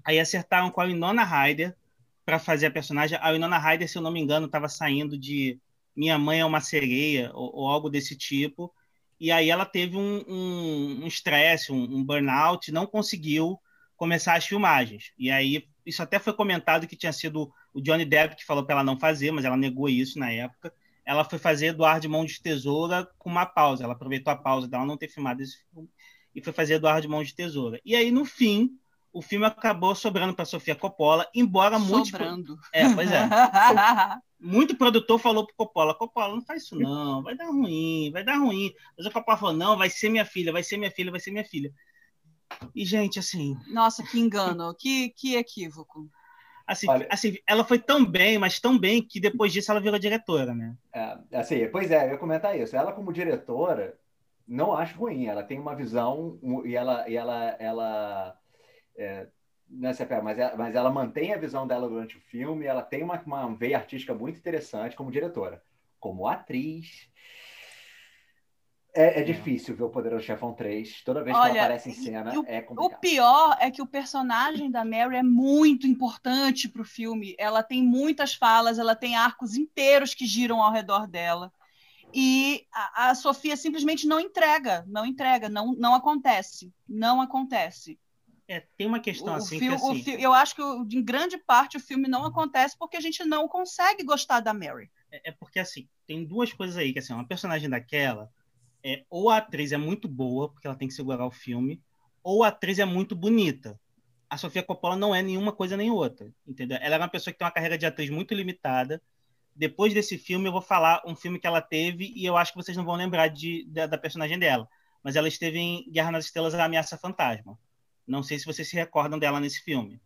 D: Aí acertaram com a Winona Ryder para fazer a personagem. A Winona Ryder, se eu não me engano, estava saindo de minha Mãe é uma Sereia, ou, ou algo desse tipo. E aí ela teve um estresse, um, um, um, burnout, não conseguiu começar as filmagens. E aí, isso até foi comentado que tinha sido o Johnny Depp que falou para ela não fazer, mas ela negou isso na época. Ela foi fazer Eduardo de Mão de Tesoura com uma pausa. Ela aproveitou a pausa dela não ter filmado esse filme e foi fazer Eduardo de Mão de Tesoura. E aí, no fim, o filme acabou sobrando para Sofia Coppola, embora muito.
E: Sobrando.
D: É, pois é. muito produtor falou pro Coppola: Coppola, não faz isso não, vai dar ruim, vai dar ruim. Mas o Coppola falou: não, vai ser minha filha, vai ser minha filha, vai ser minha filha. E, gente, assim.
E: Nossa, que engano, que, que equívoco.
D: Assim, Olha, assim, ela foi tão bem, mas tão bem que depois disso ela virou diretora, né?
A: É, assim, pois é, eu ia comentar isso. Ela, como diretora, não acho ruim. Ela tem uma visão e ela, e ela, ela é, não é mas, ela, mas ela mantém a visão dela durante o filme, ela tem uma, uma veia artística muito interessante como diretora. Como atriz, é, é, difícil ver o Poderoso Chefão 3. Toda vez Olha, que ela aparece em cena,
E: o,
A: é complicado.
E: O pior é que o personagem da Mary é muito importante para o filme. Ela tem muitas falas, ela tem arcos inteiros que giram ao redor dela. E a, a Sofia simplesmente não entrega, não entrega, não, não acontece. Não acontece.
D: É, tem uma questão
E: o
D: assim,
E: filme,
D: que,
E: assim... Eu acho que, em grande parte, o filme não acontece porque a gente não consegue gostar da Mary.
D: É, é porque, assim, tem duas coisas aí, que assim, uma personagem daquela, é, ou a atriz é muito boa, porque ela tem que segurar o filme, ou a atriz é muito bonita. A Sofia Coppola não é nenhuma coisa nem outra, entendeu? Ela é uma pessoa que tem uma carreira de atriz muito limitada. Depois desse filme, eu vou falar um filme que ela teve e eu acho que vocês não vão lembrar de, da, da personagem dela. Mas ela esteve em Guerra nas Estrelas, A Ameaça Fantasma. Não sei se vocês se recordam dela nesse filme.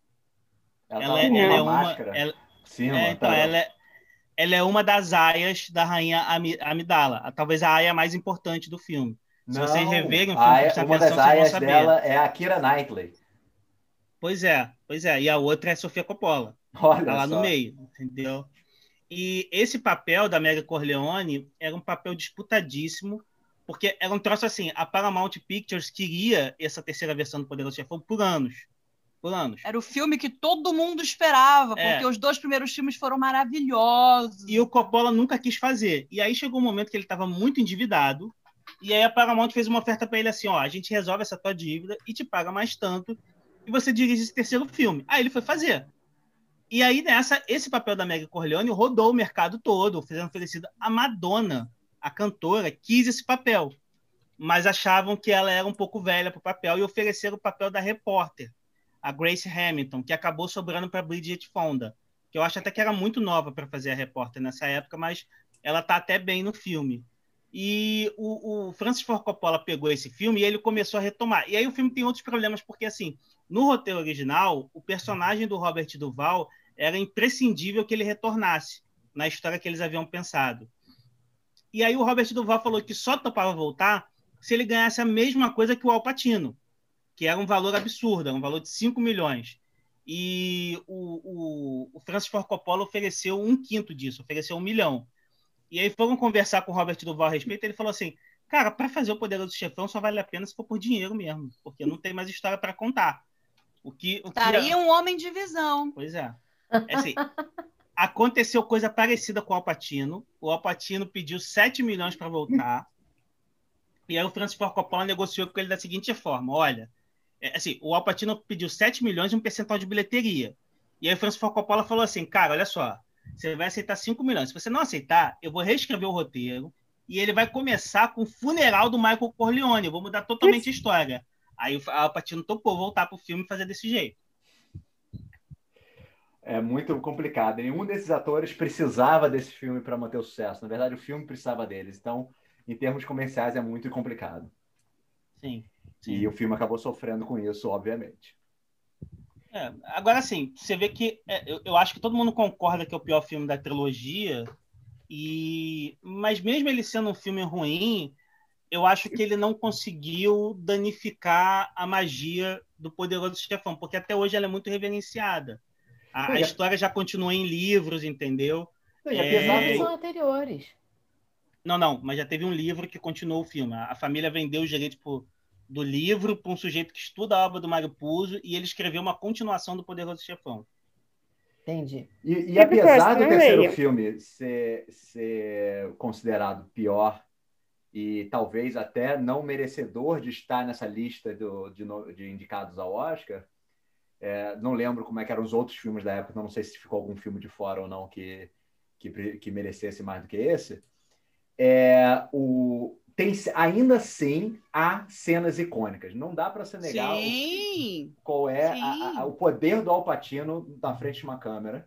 A: Ela, ela, é, ela é uma.
D: Ela, Sim, é, então, ela é, ela é uma das aias da rainha Ami- Amidala, talvez a aia mais importante do filme. Se
A: Não,
D: vocês reverem o filme,
A: a Aya-
D: prestem
A: uma
D: atenção,
A: das aias dela é a Kira Knightley.
D: Pois é, pois é. E a outra é a Sofia Coppola.
A: Olha
D: Tá lá
A: só.
D: no meio, entendeu? E esse papel da Mega Corleone era um papel disputadíssimo, porque era um troço assim, a Paramount Pictures queria essa terceira versão do Poderoso Chefão por anos. Por anos.
E: Era o filme que todo mundo esperava,
D: É.
E: porque os dois primeiros filmes foram maravilhosos.
D: E o Coppola nunca quis fazer. E aí chegou um momento que ele estava muito endividado, e aí a Paramount fez uma oferta para ele assim, ó, a gente resolve essa tua dívida e te paga mais tanto, e você dirige esse terceiro filme. Aí ele foi fazer. E aí nessa, esse papel da Meg Corleone rodou o mercado todo, fazendo oferecido a Madonna, a cantora, quis esse papel, mas achavam que ela era um pouco velha para o papel e ofereceram o papel da repórter, a Grace Hamilton, que acabou sobrando para Bridget Fonda que eu acho até que era muito nova para fazer a repórter nessa época, mas ela tá até bem no filme. E o, o Francis Ford Coppola pegou esse filme e ele começou a retomar. E aí o filme tem outros problemas, porque assim, no roteiro original, o personagem do Robert Duval era imprescindível que ele retornasse na história que eles haviam pensado. E aí o Robert Duval falou que só topava voltar se ele ganhasse a mesma coisa que o Al Pacino, que era um valor absurdo, era um valor de 5 milhões e o, o, o Francis Ford Coppola ofereceu um quinto disso, ofereceu um milhão. E aí foram conversar com o Robert Duval a respeito, ele falou assim, cara, para fazer o Poderoso Chefão só vale a pena se for por dinheiro mesmo, porque não tem mais história para contar. O que, o que
E: Estaria um homem de visão.
D: Pois é. É assim, aconteceu coisa parecida com o Alpatino. O Alpatino pediu 7 milhões para voltar. E aí o Francis Ford Coppola negociou com ele da seguinte forma: olha, é, assim, o Alpatino pediu 7 milhões e um percentual de bilheteria. E aí o Francis Ford Coppola falou assim: cara, olha só, você vai aceitar 5 milhões. Se você não aceitar, eu vou reescrever o roteiro e ele vai começar com o funeral do Michael Corleone. Eu vou mudar totalmente a história. Aí o Alpatino topou voltar pro filme e fazer desse jeito.
A: É muito complicado. Nenhum desses atores precisava desse filme para manter o sucesso. Na verdade, o filme precisava deles. Então, em termos comerciais, é muito complicado.
D: Sim.
A: E o filme acabou sofrendo com isso, obviamente.
D: É, agora, assim, você vê que é, eu, eu, acho que todo mundo concorda que é o pior filme da trilogia, e mas mesmo ele sendo um filme ruim, eu acho que ele não conseguiu danificar a magia do Poderoso Chefão, porque até hoje ela é muito reverenciada. A, a história já continua em livros, entendeu?
F: E apesar é... são anteriores.
D: Não, não, mas já teve um livro que continuou o filme. A, família vendeu os direitos por do livro para um sujeito que estuda a obra do Mário Puzo e ele escreveu uma continuação do Poderoso Chefão.
F: Entendi.
A: E, e apesar do terceiro filme ser, ser considerado pior e talvez até não merecedor de estar nessa lista do, de, de indicados ao Oscar, é, não lembro como é que eram os outros filmes da época, não sei se ficou algum filme de fora ou não que, que, que merecesse mais do que esse. É, o, tem ainda assim há cenas icônicas. Não dá para se negar
E: Sim,
A: o, qual é a, a, o poder do Alpatino na frente de uma câmera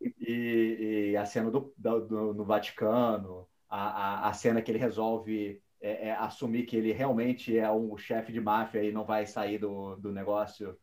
A: e, e a cena do, do, no Vaticano, a, a, cena que ele resolve é, é, assumir que ele realmente é um chefe de máfia e não vai sair do, do negócio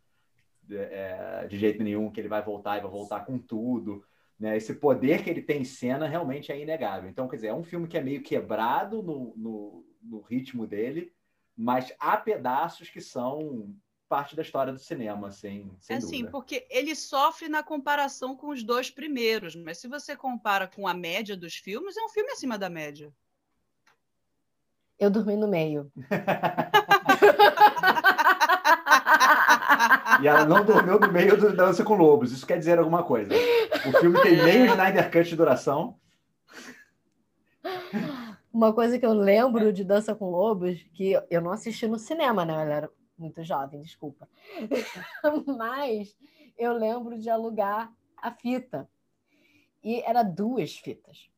A: é, de jeito nenhum, que ele vai voltar e vai voltar com tudo. Né? Esse poder que ele tem em cena realmente é inegável. Então, quer dizer, é um filme que é meio quebrado no, no, no ritmo dele, mas há pedaços que são parte da história do cinema, assim, sem
E: é
A: dúvida.
E: Assim, porque ele sofre na comparação com os dois primeiros, mas se você compara com a média dos filmes, é um filme acima da média.
F: Eu dormi no meio.
A: E ela não dormiu no meio do Dança com Lobos. Isso quer dizer alguma coisa. O filme tem meio Snyder Cut de duração.
F: Uma coisa que eu lembro de Dança com Lobos, que eu não assisti no cinema, né? Eu era muito jovem, desculpa. Mas eu lembro de alugar a fita. E era duas fitas.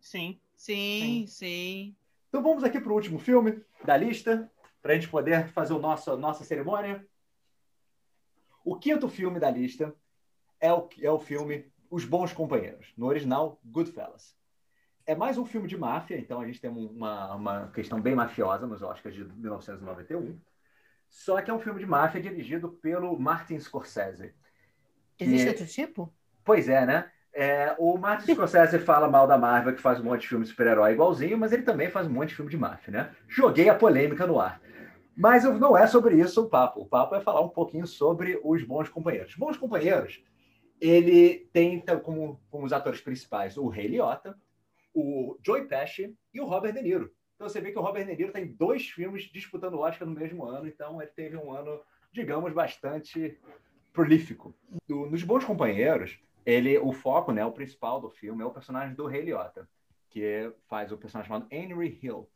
D: Sim.
E: Sim, sim. sim.
A: Então vamos aqui para o último filme da lista, para a gente poder fazer o nosso, a nossa cerimônia. O quinto filme da lista é o, é o filme Os Bons Companheiros, no original Goodfellas. É mais um filme de máfia, então a gente tem uma, uma questão bem mafiosa nos Oscars de 1991. Só que é um filme de máfia dirigido pelo Martin Scorsese.
F: Existe outro tipo?
A: Pois é, né? É, o Martin Scorsese fala mal da Marvel, que faz um monte de filme de super-herói igualzinho, mas ele também faz um monte de filme de máfia, né? Joguei a polêmica no ar. Mas não é sobre isso o papo. O papo é falar um pouquinho sobre os bons companheiros. Bons companheiros, ele tem então, como, como os atores principais o Ray Liotta, o Joey Pesci e o Robert De Niro. Então você vê que o Robert De Niro tem dois filmes disputando o Oscar no mesmo ano, então ele teve um ano, digamos, bastante prolífico. Do, nos Bons Companheiros, ele, o foco, né, o principal do filme é o personagem do Ray Liotta, que faz o personagem chamado Henry Hill,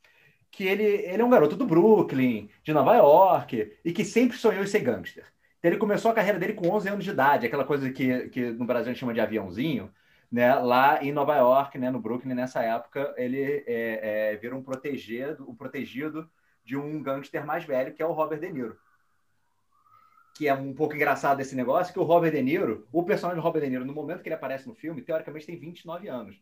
A: que ele, ele é um garoto do Brooklyn, de Nova York, e que sempre sonhou em ser gangster. Então, ele começou a carreira dele com 11 anos de idade, aquela coisa que, que no Brasil a gente chama de aviãozinho, né? Lá em Nova York, né? No Brooklyn, nessa época, ele é, é, vira um protegido, um protegido de um gangster mais velho, que é o Robert De Niro. Que é um pouco engraçado esse negócio, que o Robert De Niro, o personagem do Robert De Niro, no momento que ele aparece no filme, teoricamente tem 29 anos.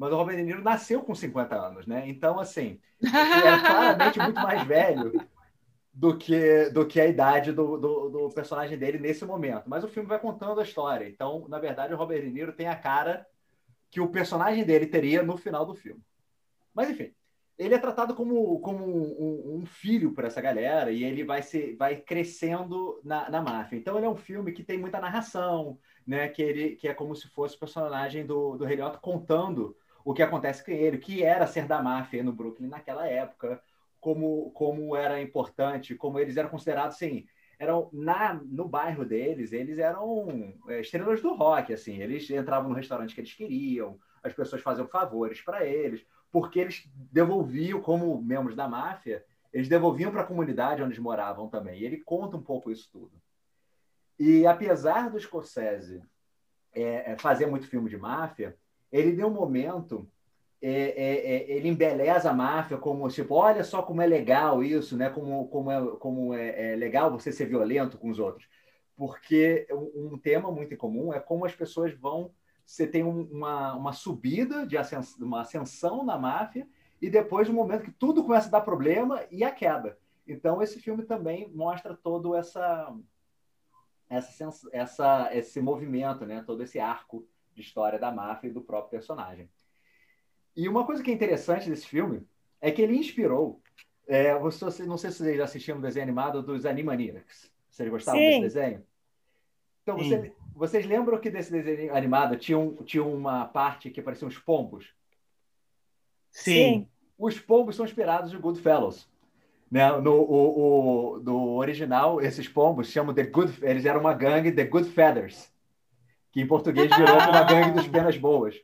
A: Mas o Robert De Niro nasceu com 50 anos, né? Então, assim, ele é claramente muito mais velho do que, do que a idade do, do, do, personagem dele nesse momento. Mas o filme vai contando a história. Então, na verdade, o Robert De Niro tem a cara que o personagem dele teria no final do filme. Mas, enfim, ele é tratado como, como um, um filho para essa galera e ele vai, ser, vai crescendo na, na máfia. Então, ele é um filme que tem muita narração, né? que, ele, que é como se fosse o personagem do, do Rei Liotta contando o que acontece com ele, o que era ser da máfia no Brooklyn naquela época, como, como era importante, como eles eram considerados, assim, eram na, no bairro deles, eles eram é, estrelas do rock, assim, eles entravam no restaurante que eles queriam, as pessoas faziam favores para eles, porque eles devolviam, como membros da máfia, eles devolviam para a comunidade onde eles moravam também. E ele conta um pouco isso tudo. E apesar do Scorsese é, é fazer muito filme de máfia, ele deu um momento é, é, é, ele embeleza a máfia como tipo, olha só como é legal isso, né? Como, como, é, como é, é legal você ser violento com os outros. Porque um, tema muito comum é como as pessoas vão. Você tem uma, uma subida, de uma ascensão na máfia, e depois um momento que tudo começa a dar problema e a queda. Então, esse filme também mostra todo essa, essa, essa, esse movimento, né? todo esse arco de história da máfia e do próprio personagem. E uma coisa que é interessante desse filme é que ele inspirou. É, você, não sei se vocês já assistiram um desenho animado dos Animaniacs. Vocês gostavam Sim. desse desenho? Então, você, vocês lembram que desse desenho animado tinha, um, tinha uma parte que pareciam os pombos?
D: Sim.
A: Os pombos são inspirados de Goodfellas. Né? No o, o, do original, esses pombos chamam The Good, eles eram uma gangue The Good Feathers, que em português virou uma gangue dos penas boas.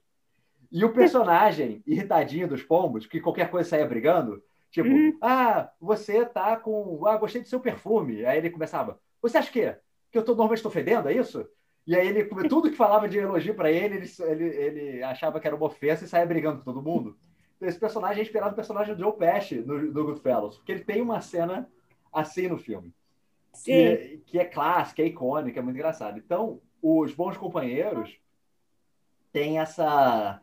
A: E o personagem irritadinho dos pombos, que qualquer coisa saia brigando, tipo, uhum. ah, você tá com. Ah, gostei do seu perfume. Aí ele começava, você acha que, que eu tô, normalmente estou fedendo, é isso? E aí ele, tudo que falava de elogio para ele, ele, ele, ele, achava que era uma ofensa e saía brigando com todo mundo. Então, esse personagem é inspirado no personagem do Joe Pesci, no, no Goodfellas, porque ele tem uma cena assim no filme. Que, é, que é clássica, é icônica, é muito engraçado. Então, os bons companheiros têm essa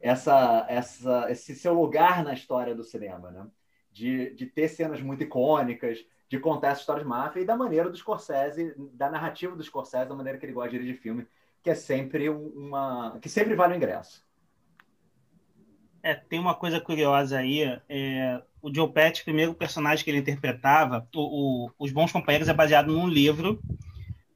A: essa, essa, esse seu lugar na história do cinema, né? De, de ter cenas muito icônicas, de contar essa história de máfia e da maneira do Scorsese, da narrativa do Scorsese, da maneira que ele gosta de dirigir filme, que é sempre uma. que sempre vale o ingresso.
D: É, tem uma coisa curiosa aí. É, o Joe Pesci, primeiro personagem que ele interpretava, o, o, Os Bons Companheiros, é baseado num livro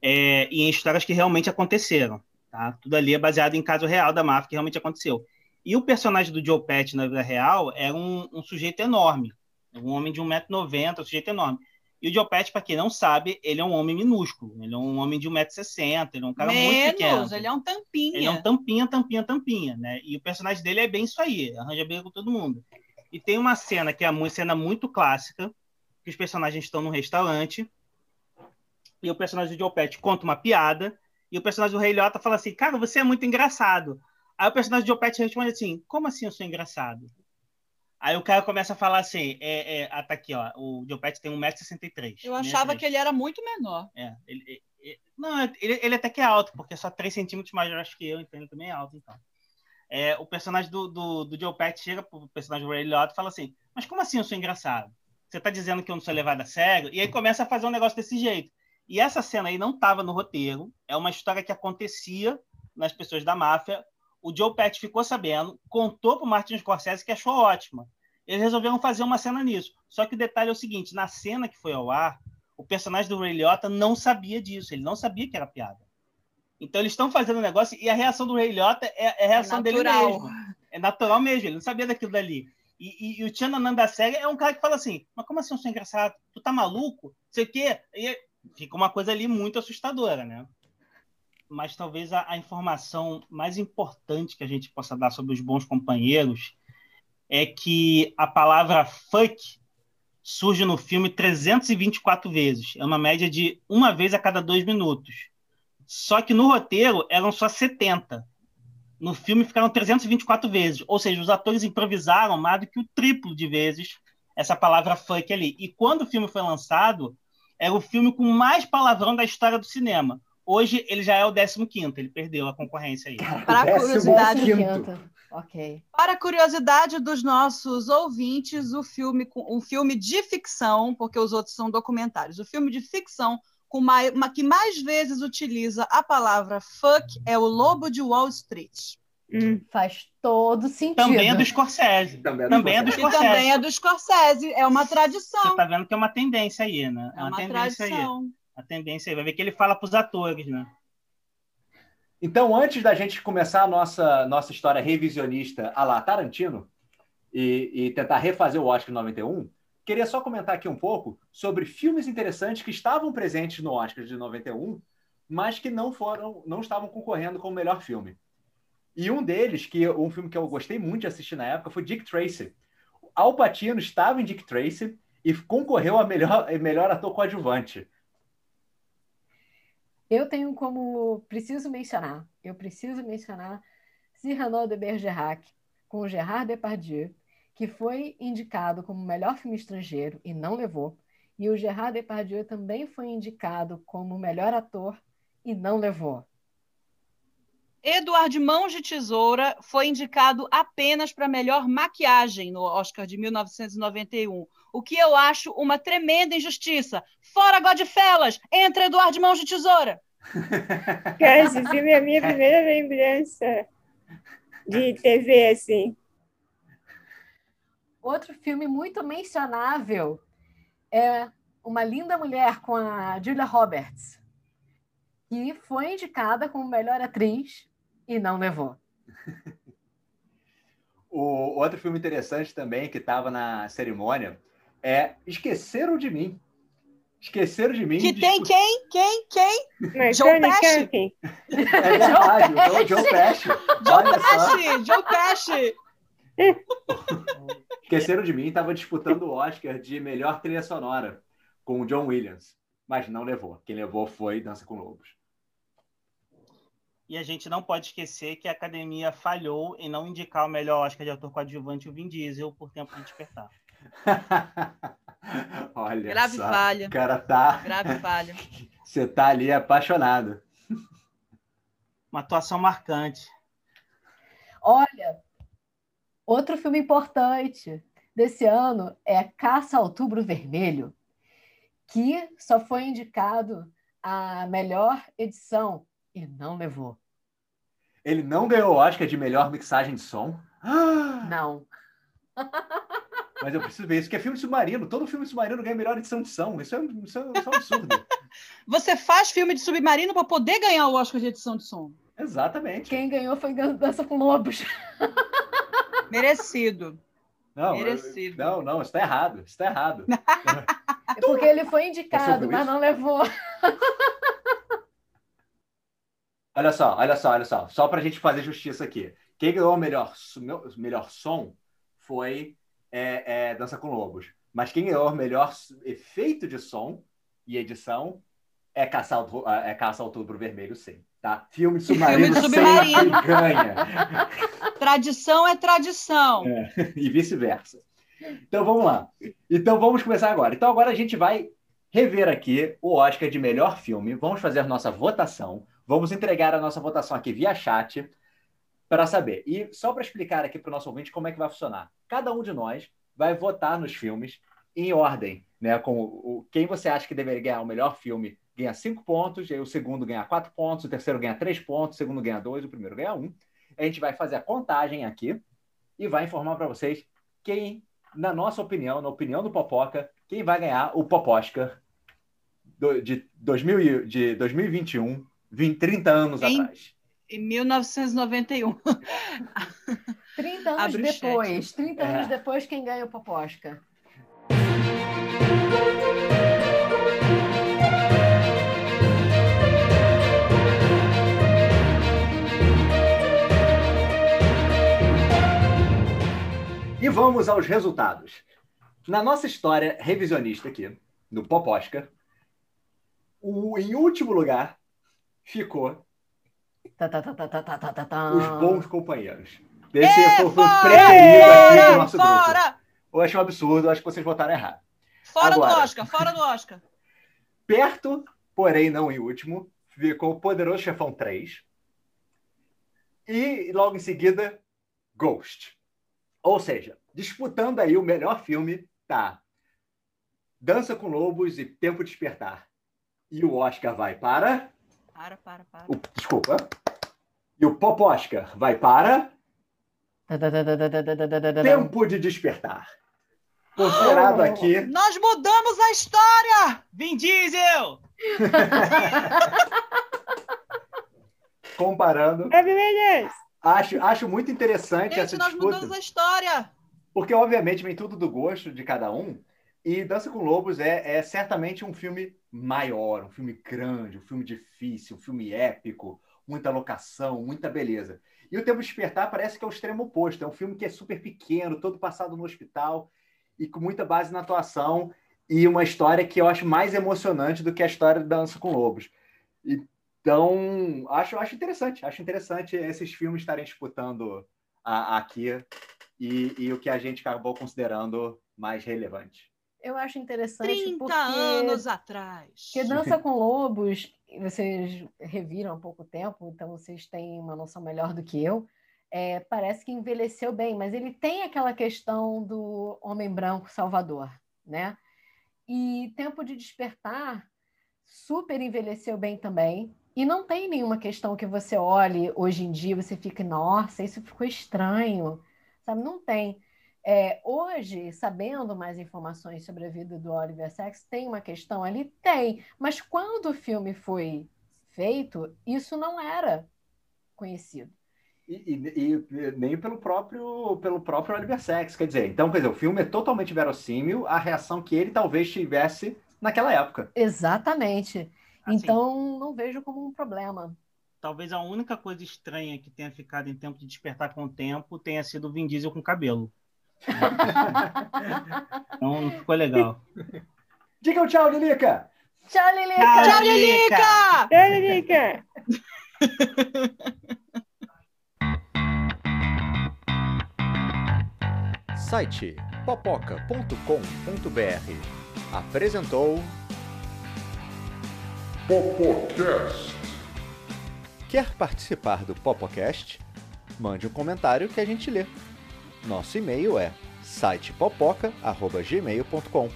D: é, e em histórias que realmente aconteceram. Tá? Tudo ali é baseado em caso real da máfia que realmente aconteceu. E o personagem do Joe Pesci na vida real era um, um sujeito enorme, um homem de 1,90m, um sujeito enorme. E o Joe Pesci, para quem não sabe, ele é um homem minúsculo. Ele é um homem de 1,60m, ele é um cara Menos, muito pequeno.
E: ele é um tampinha.
D: Ele é um tampinha, tampinha, tampinha, né? E o personagem dele é bem isso aí, arranja briga com todo mundo. E tem uma cena que é uma cena muito clássica, que os personagens estão num restaurante, e o personagem do Joe Pesci conta uma piada, e o personagem do Rei Liotta fala assim, cara, você é muito engraçado. Aí o personagem de Pesci responde assim: Como assim eu sou engraçado? Aí o cara começa a falar assim: é, é, ah, tá aqui, ó. O Joe Pesci tem 1,63m.
E: Eu achava que ele era muito menor.
D: É, ele, ele não, ele, ele, até que é alto, porque é só 3 centímetros mais acho que eu, então ele também é alto, então. É, o personagem do, do, do Pesci chega pro personagem do Ray Liotta e fala assim: Mas como assim eu sou engraçado? Você tá dizendo que eu não sou levado a sério? E aí começa a fazer um negócio desse jeito. E essa cena aí não tava no roteiro, é uma história que acontecia nas pessoas da máfia. O Joe Pesci ficou sabendo, contou para o Martin Scorsese que achou ótima. Eles resolveram fazer uma cena nisso. Só que o detalhe é o seguinte: na cena que foi ao ar, o personagem do Ray Liotta não sabia disso, ele não sabia que era piada. Então eles estão fazendo o negócio e a reação do Ray Liotta é, é a reação
E: É
D: dele mesmo. É natural mesmo, ele não sabia daquilo dali. E, e, e o Tchananã da série é um cara que fala assim: Mas como assim eu sou engraçado? Tu tá maluco? Sei o quê? E fica uma coisa ali muito assustadora, né? Mas talvez a, a informação mais importante que a gente possa dar sobre os bons companheiros é que a palavra fuck surge no filme 324 vezes. É uma média de uma vez a cada dois minutos. Só que no roteiro eram só 70. No filme ficaram 324 vezes. Ou seja, os atores improvisaram mais do que o triplo de vezes essa palavra fuck ali. E quando o filme foi lançado, era o filme com mais palavrão da história do cinema. Hoje ele já é o 15º, ele perdeu a concorrência aí.
E: Para
A: Décimo
E: curiosidade.
F: Ok.
E: Para a curiosidade dos nossos ouvintes, o filme, com- um filme de ficção, porque os outros são documentários, o filme de ficção com uma- que mais vezes utiliza a palavra fuck é o Lobo de Wall Street.
C: Hum.
F: Faz todo sentido.
D: Também é do Scorsese.
A: Também é do
D: Também é do
E: E
A: Scorsese.
D: Scorsese.
E: também é do Scorsese, é uma
D: Você
E: tradição.
D: tá vendo que é uma tendência aí, né?
E: É uma
D: tendência aí.
E: tradição.
D: A tendência aí. Vai ver que ele fala pros atores, né?
A: Então, antes da gente começar a nossa, nossa história revisionista a lá Tarantino e, e tentar refazer o Oscar 91, queria só comentar aqui um pouco sobre filmes interessantes que estavam presentes no Oscar de 91, mas que não foram, não estavam concorrendo como melhor filme. E um deles, que um filme que eu gostei muito de assistir na época, foi Dick Tracy. Al Pacino estava em Dick Tracy e concorreu a melhor, melhor ator coadjuvante.
F: Eu tenho como preciso mencionar, eu preciso mencionar Cyrano de Bergerac com Gerard Depardieu, que foi indicado como melhor filme estrangeiro e não levou, e o Gerard Depardieu também foi indicado como melhor ator e não levou.
E: Eduardo Mãos de Tesoura foi indicado apenas para melhor maquiagem no Oscar de 1991, o que eu acho uma tremenda injustiça. Fora Godfellas, entra Eduardo Mãos de Tesoura.
C: Cara, esse filme é a minha primeira lembrança de TV, assim.
F: Outro filme muito mencionável é Uma Linda Mulher com a Julia Roberts, que foi indicada como melhor atriz e não levou.
A: O outro filme interessante também que estava na cerimônia é Esqueceram de Mim. Esqueceram de Mim.
E: Que tem
A: discu-
E: quem? Quem? Quem? Joe
C: Tony
E: Pesci.
A: É verdade, o Joe- Joe Pesci. Só.
E: Pesci, Joe Pesci.
A: Esqueceram de Mim estava disputando o Oscar de melhor trilha sonora com o John Williams, mas não levou. Quem levou foi Dança com Lobos.
D: E a gente não pode esquecer que a academia falhou em não indicar o melhor Oscar de ator coadjuvante, o Vin Diesel, por tempo de despertar.
A: Olha
E: Grave
A: só.
E: falha.
A: O cara tá.
E: Grave falha.
A: Você tá ali apaixonado.
D: Uma atuação marcante.
F: Olha, outro filme importante desse ano é Caça ao Outubro Vermelho, que só foi indicado a melhor edição e não levou.
A: Ele não ganhou o Oscar de melhor mixagem de som.
F: Não.
A: Mas eu preciso ver isso, que é filme submarino. Todo filme submarino ganha melhor edição de som. Isso é, isso é- isso é um absurdo.
E: Você faz filme de submarino para poder ganhar o Oscar de edição de som.
A: Exatamente.
F: Quem ganhou foi Dança com Lobos.
E: Merecido.
A: Não, eu-
E: Merecido.
A: não, não, isso tá errado. Isso tá errado.
F: É Porque ele foi
A: Você
F: indicado, mas não levou.
A: Olha só, olha só, olha só. Só pra gente fazer justiça aqui. Quem ganhou o melhor, melhor som foi é, é, Dança com Lobos. Mas quem ganhou o melhor efeito de som e edição é Caça ao, é Caça ao Outubro Vermelho, sim. Tá? Filme de submarino,
E: Filme submarino.
A: sempre ganha.
E: Tradição é tradição.
A: e vice-versa. Então vamos lá. Então vamos começar agora. Então agora a gente vai rever aqui o Oscar de melhor filme. Vamos fazer nossa votação. Vamos entregar a nossa votação aqui via chat para saber. E só para explicar aqui para o nosso ouvinte como é que vai funcionar. Cada um de nós vai votar nos filmes em ordem, né? Com o, quem você acha que deveria ganhar o melhor filme ganha 5 pontos, aí o segundo ganha 4 pontos, o terceiro ganha 3 pontos, o segundo ganha 2, o primeiro ganha 1. Um. A gente vai fazer a contagem aqui e vai informar para vocês quem, na nossa opinião, na opinião do Popoca, quem vai ganhar o Poposcar de, 2000, de 2021, 20, 30 anos
E: Em-
A: atrás.
E: Em 1991.
F: 30 anos
E: Abre o chat.
F: depois, 30
A: É.
F: anos depois, quem ganha o Poposca?
A: E vamos aos resultados. Na nossa história revisionista aqui, no Poposca, o, em último lugar ficou
F: tá, tá, tá,
A: os bons companheiros. Esse
E: é,
A: o
E: o
A: preferido aqui do nosso
E: fora! grupo.
A: Eu acho um absurdo, acho que vocês votaram errado.
E: Fora
A: Agora,
E: do Oscar, fora do Oscar.
A: Perto, porém não em último, ficou o Poderoso Chefão 3. E logo em seguida, Ghost. Ou seja, disputando aí o melhor filme, tá? Dança com Lobos e Tempo de Despertar. E o Oscar vai para.
E: Para, para, para.
A: O, desculpa. E o Pop Oscar vai para. Tempo de despertar. Considerado
F: oh,
A: aqui.
E: Nós mudamos a história!
D: Vin Diesel!
A: Comparando.
C: É
A: acho, acho muito interessante
E: Gente, essa
A: disputa.
E: Nós mudamos a história!
A: Porque, obviamente, vem tudo do gosto de cada um. E Dança com Lobos é, é certamente um filme maior, um filme grande, um filme difícil, um filme épico, muita locação, muita beleza. E o Tempo de Despertar parece que é o extremo oposto. É um filme que é super pequeno, todo passado no hospital e com muita base na atuação e uma história que eu acho mais emocionante do que a história de Dança com Lobos. Então, acho, acho interessante. Acho interessante esses filmes estarem disputando a- aqui e, e o que a gente acabou considerando mais relevante.
F: Eu acho interessante
E: 30
F: porque...
E: anos atrás.
F: Porque Dança com Lobos, vocês reviram há pouco tempo, então vocês têm uma noção melhor do que eu. É, parece que envelheceu bem, mas ele tem aquela questão do homem branco salvador, né? E Tempo de Despertar super envelheceu bem também. E não tem nenhuma questão que você olhe hoje em dia, você fique, nossa, isso ficou estranho, sabe? Não tem. É, hoje, sabendo mais informações sobre a vida do Oliver Sacks, tem uma questão ali? Tem. Mas quando o filme foi feito, isso não era conhecido.
A: E, e- e nem pelo próprio, pelo próprio Oliver Sacks. Quer dizer, então, quer dizer, o filme é totalmente verossímil a reação que ele talvez tivesse naquela época.
F: Exatamente.
D: Assim,
F: Então, não vejo como um problema.
D: Talvez a única coisa estranha que tenha ficado em tempo de despertar com o tempo tenha sido o Vin Diesel com cabelo. Então não ficou legal.
A: Diga o tchau, Lilica!
F: Tchau, Lilica!
D: Tchau,
E: Tchau,
D: Lilica!
E: Lilica!
C: Tchau, Lilica!
G: Site popoca.com.br apresentou
B: Popocast.
G: Quer participar do Popocast? Mande um comentário que a gente lê. Nosso e-mail é sitepopoca@gmail.com.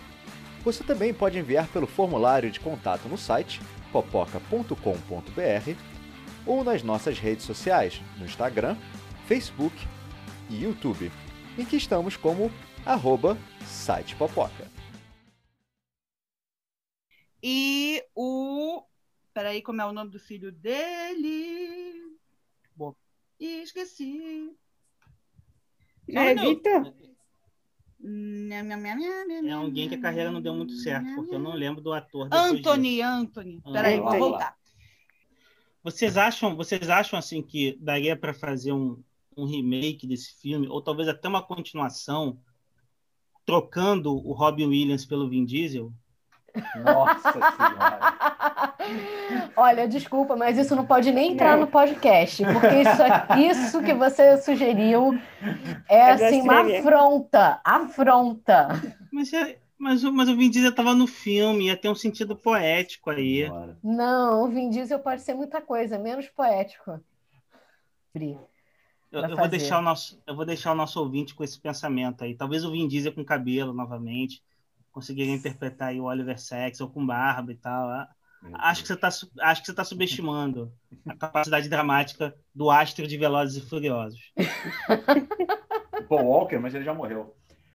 G: Você também pode enviar pelo formulário de contato no site popoca.com.br ou nas nossas redes sociais, no Instagram, Facebook e YouTube, em que estamos como arroba sitepopoca.
E: E o. Peraí, como é o nome do filho dele?
D: Bom.
E: Ih, esqueci.
C: É
D: minuto.
C: Vitor?
D: É alguém que a carreira não deu muito certo, porque eu não lembro do ator. depois disso.
E: Anthony, Anthony. Peraí, vou
C: Anthony.
E: voltar.
D: Vocês acham, vocês acham assim que daria para fazer um, um remake desse filme, ou talvez até uma continuação, trocando o Robin Williams pelo Vin Diesel?
A: Nossa Senhora!
F: Olha, desculpa, mas isso não pode nem entrar no podcast, porque isso, isso que você sugeriu é
C: É
F: assim uma afronta, afronta.
D: Mas, é- mas, o- mas o Vin Diesel estava no filme, ia ter um sentido poético aí.
A: Senhora.
F: Não, o Vin Diesel pode ser muita coisa, menos poético. Pri.
D: Eu, eu vou deixar o nosso, eu vou deixar o nosso ouvinte com esse pensamento aí. Talvez o Vin Diesel com cabelo novamente, conseguiria interpretar aí o Oliver Sacks ou com barba e tal. Acho que você está acho que você tá subestimando a capacidade dramática do astro de Velozes e Furiosos.
A: Paul Walker, mas ele já morreu.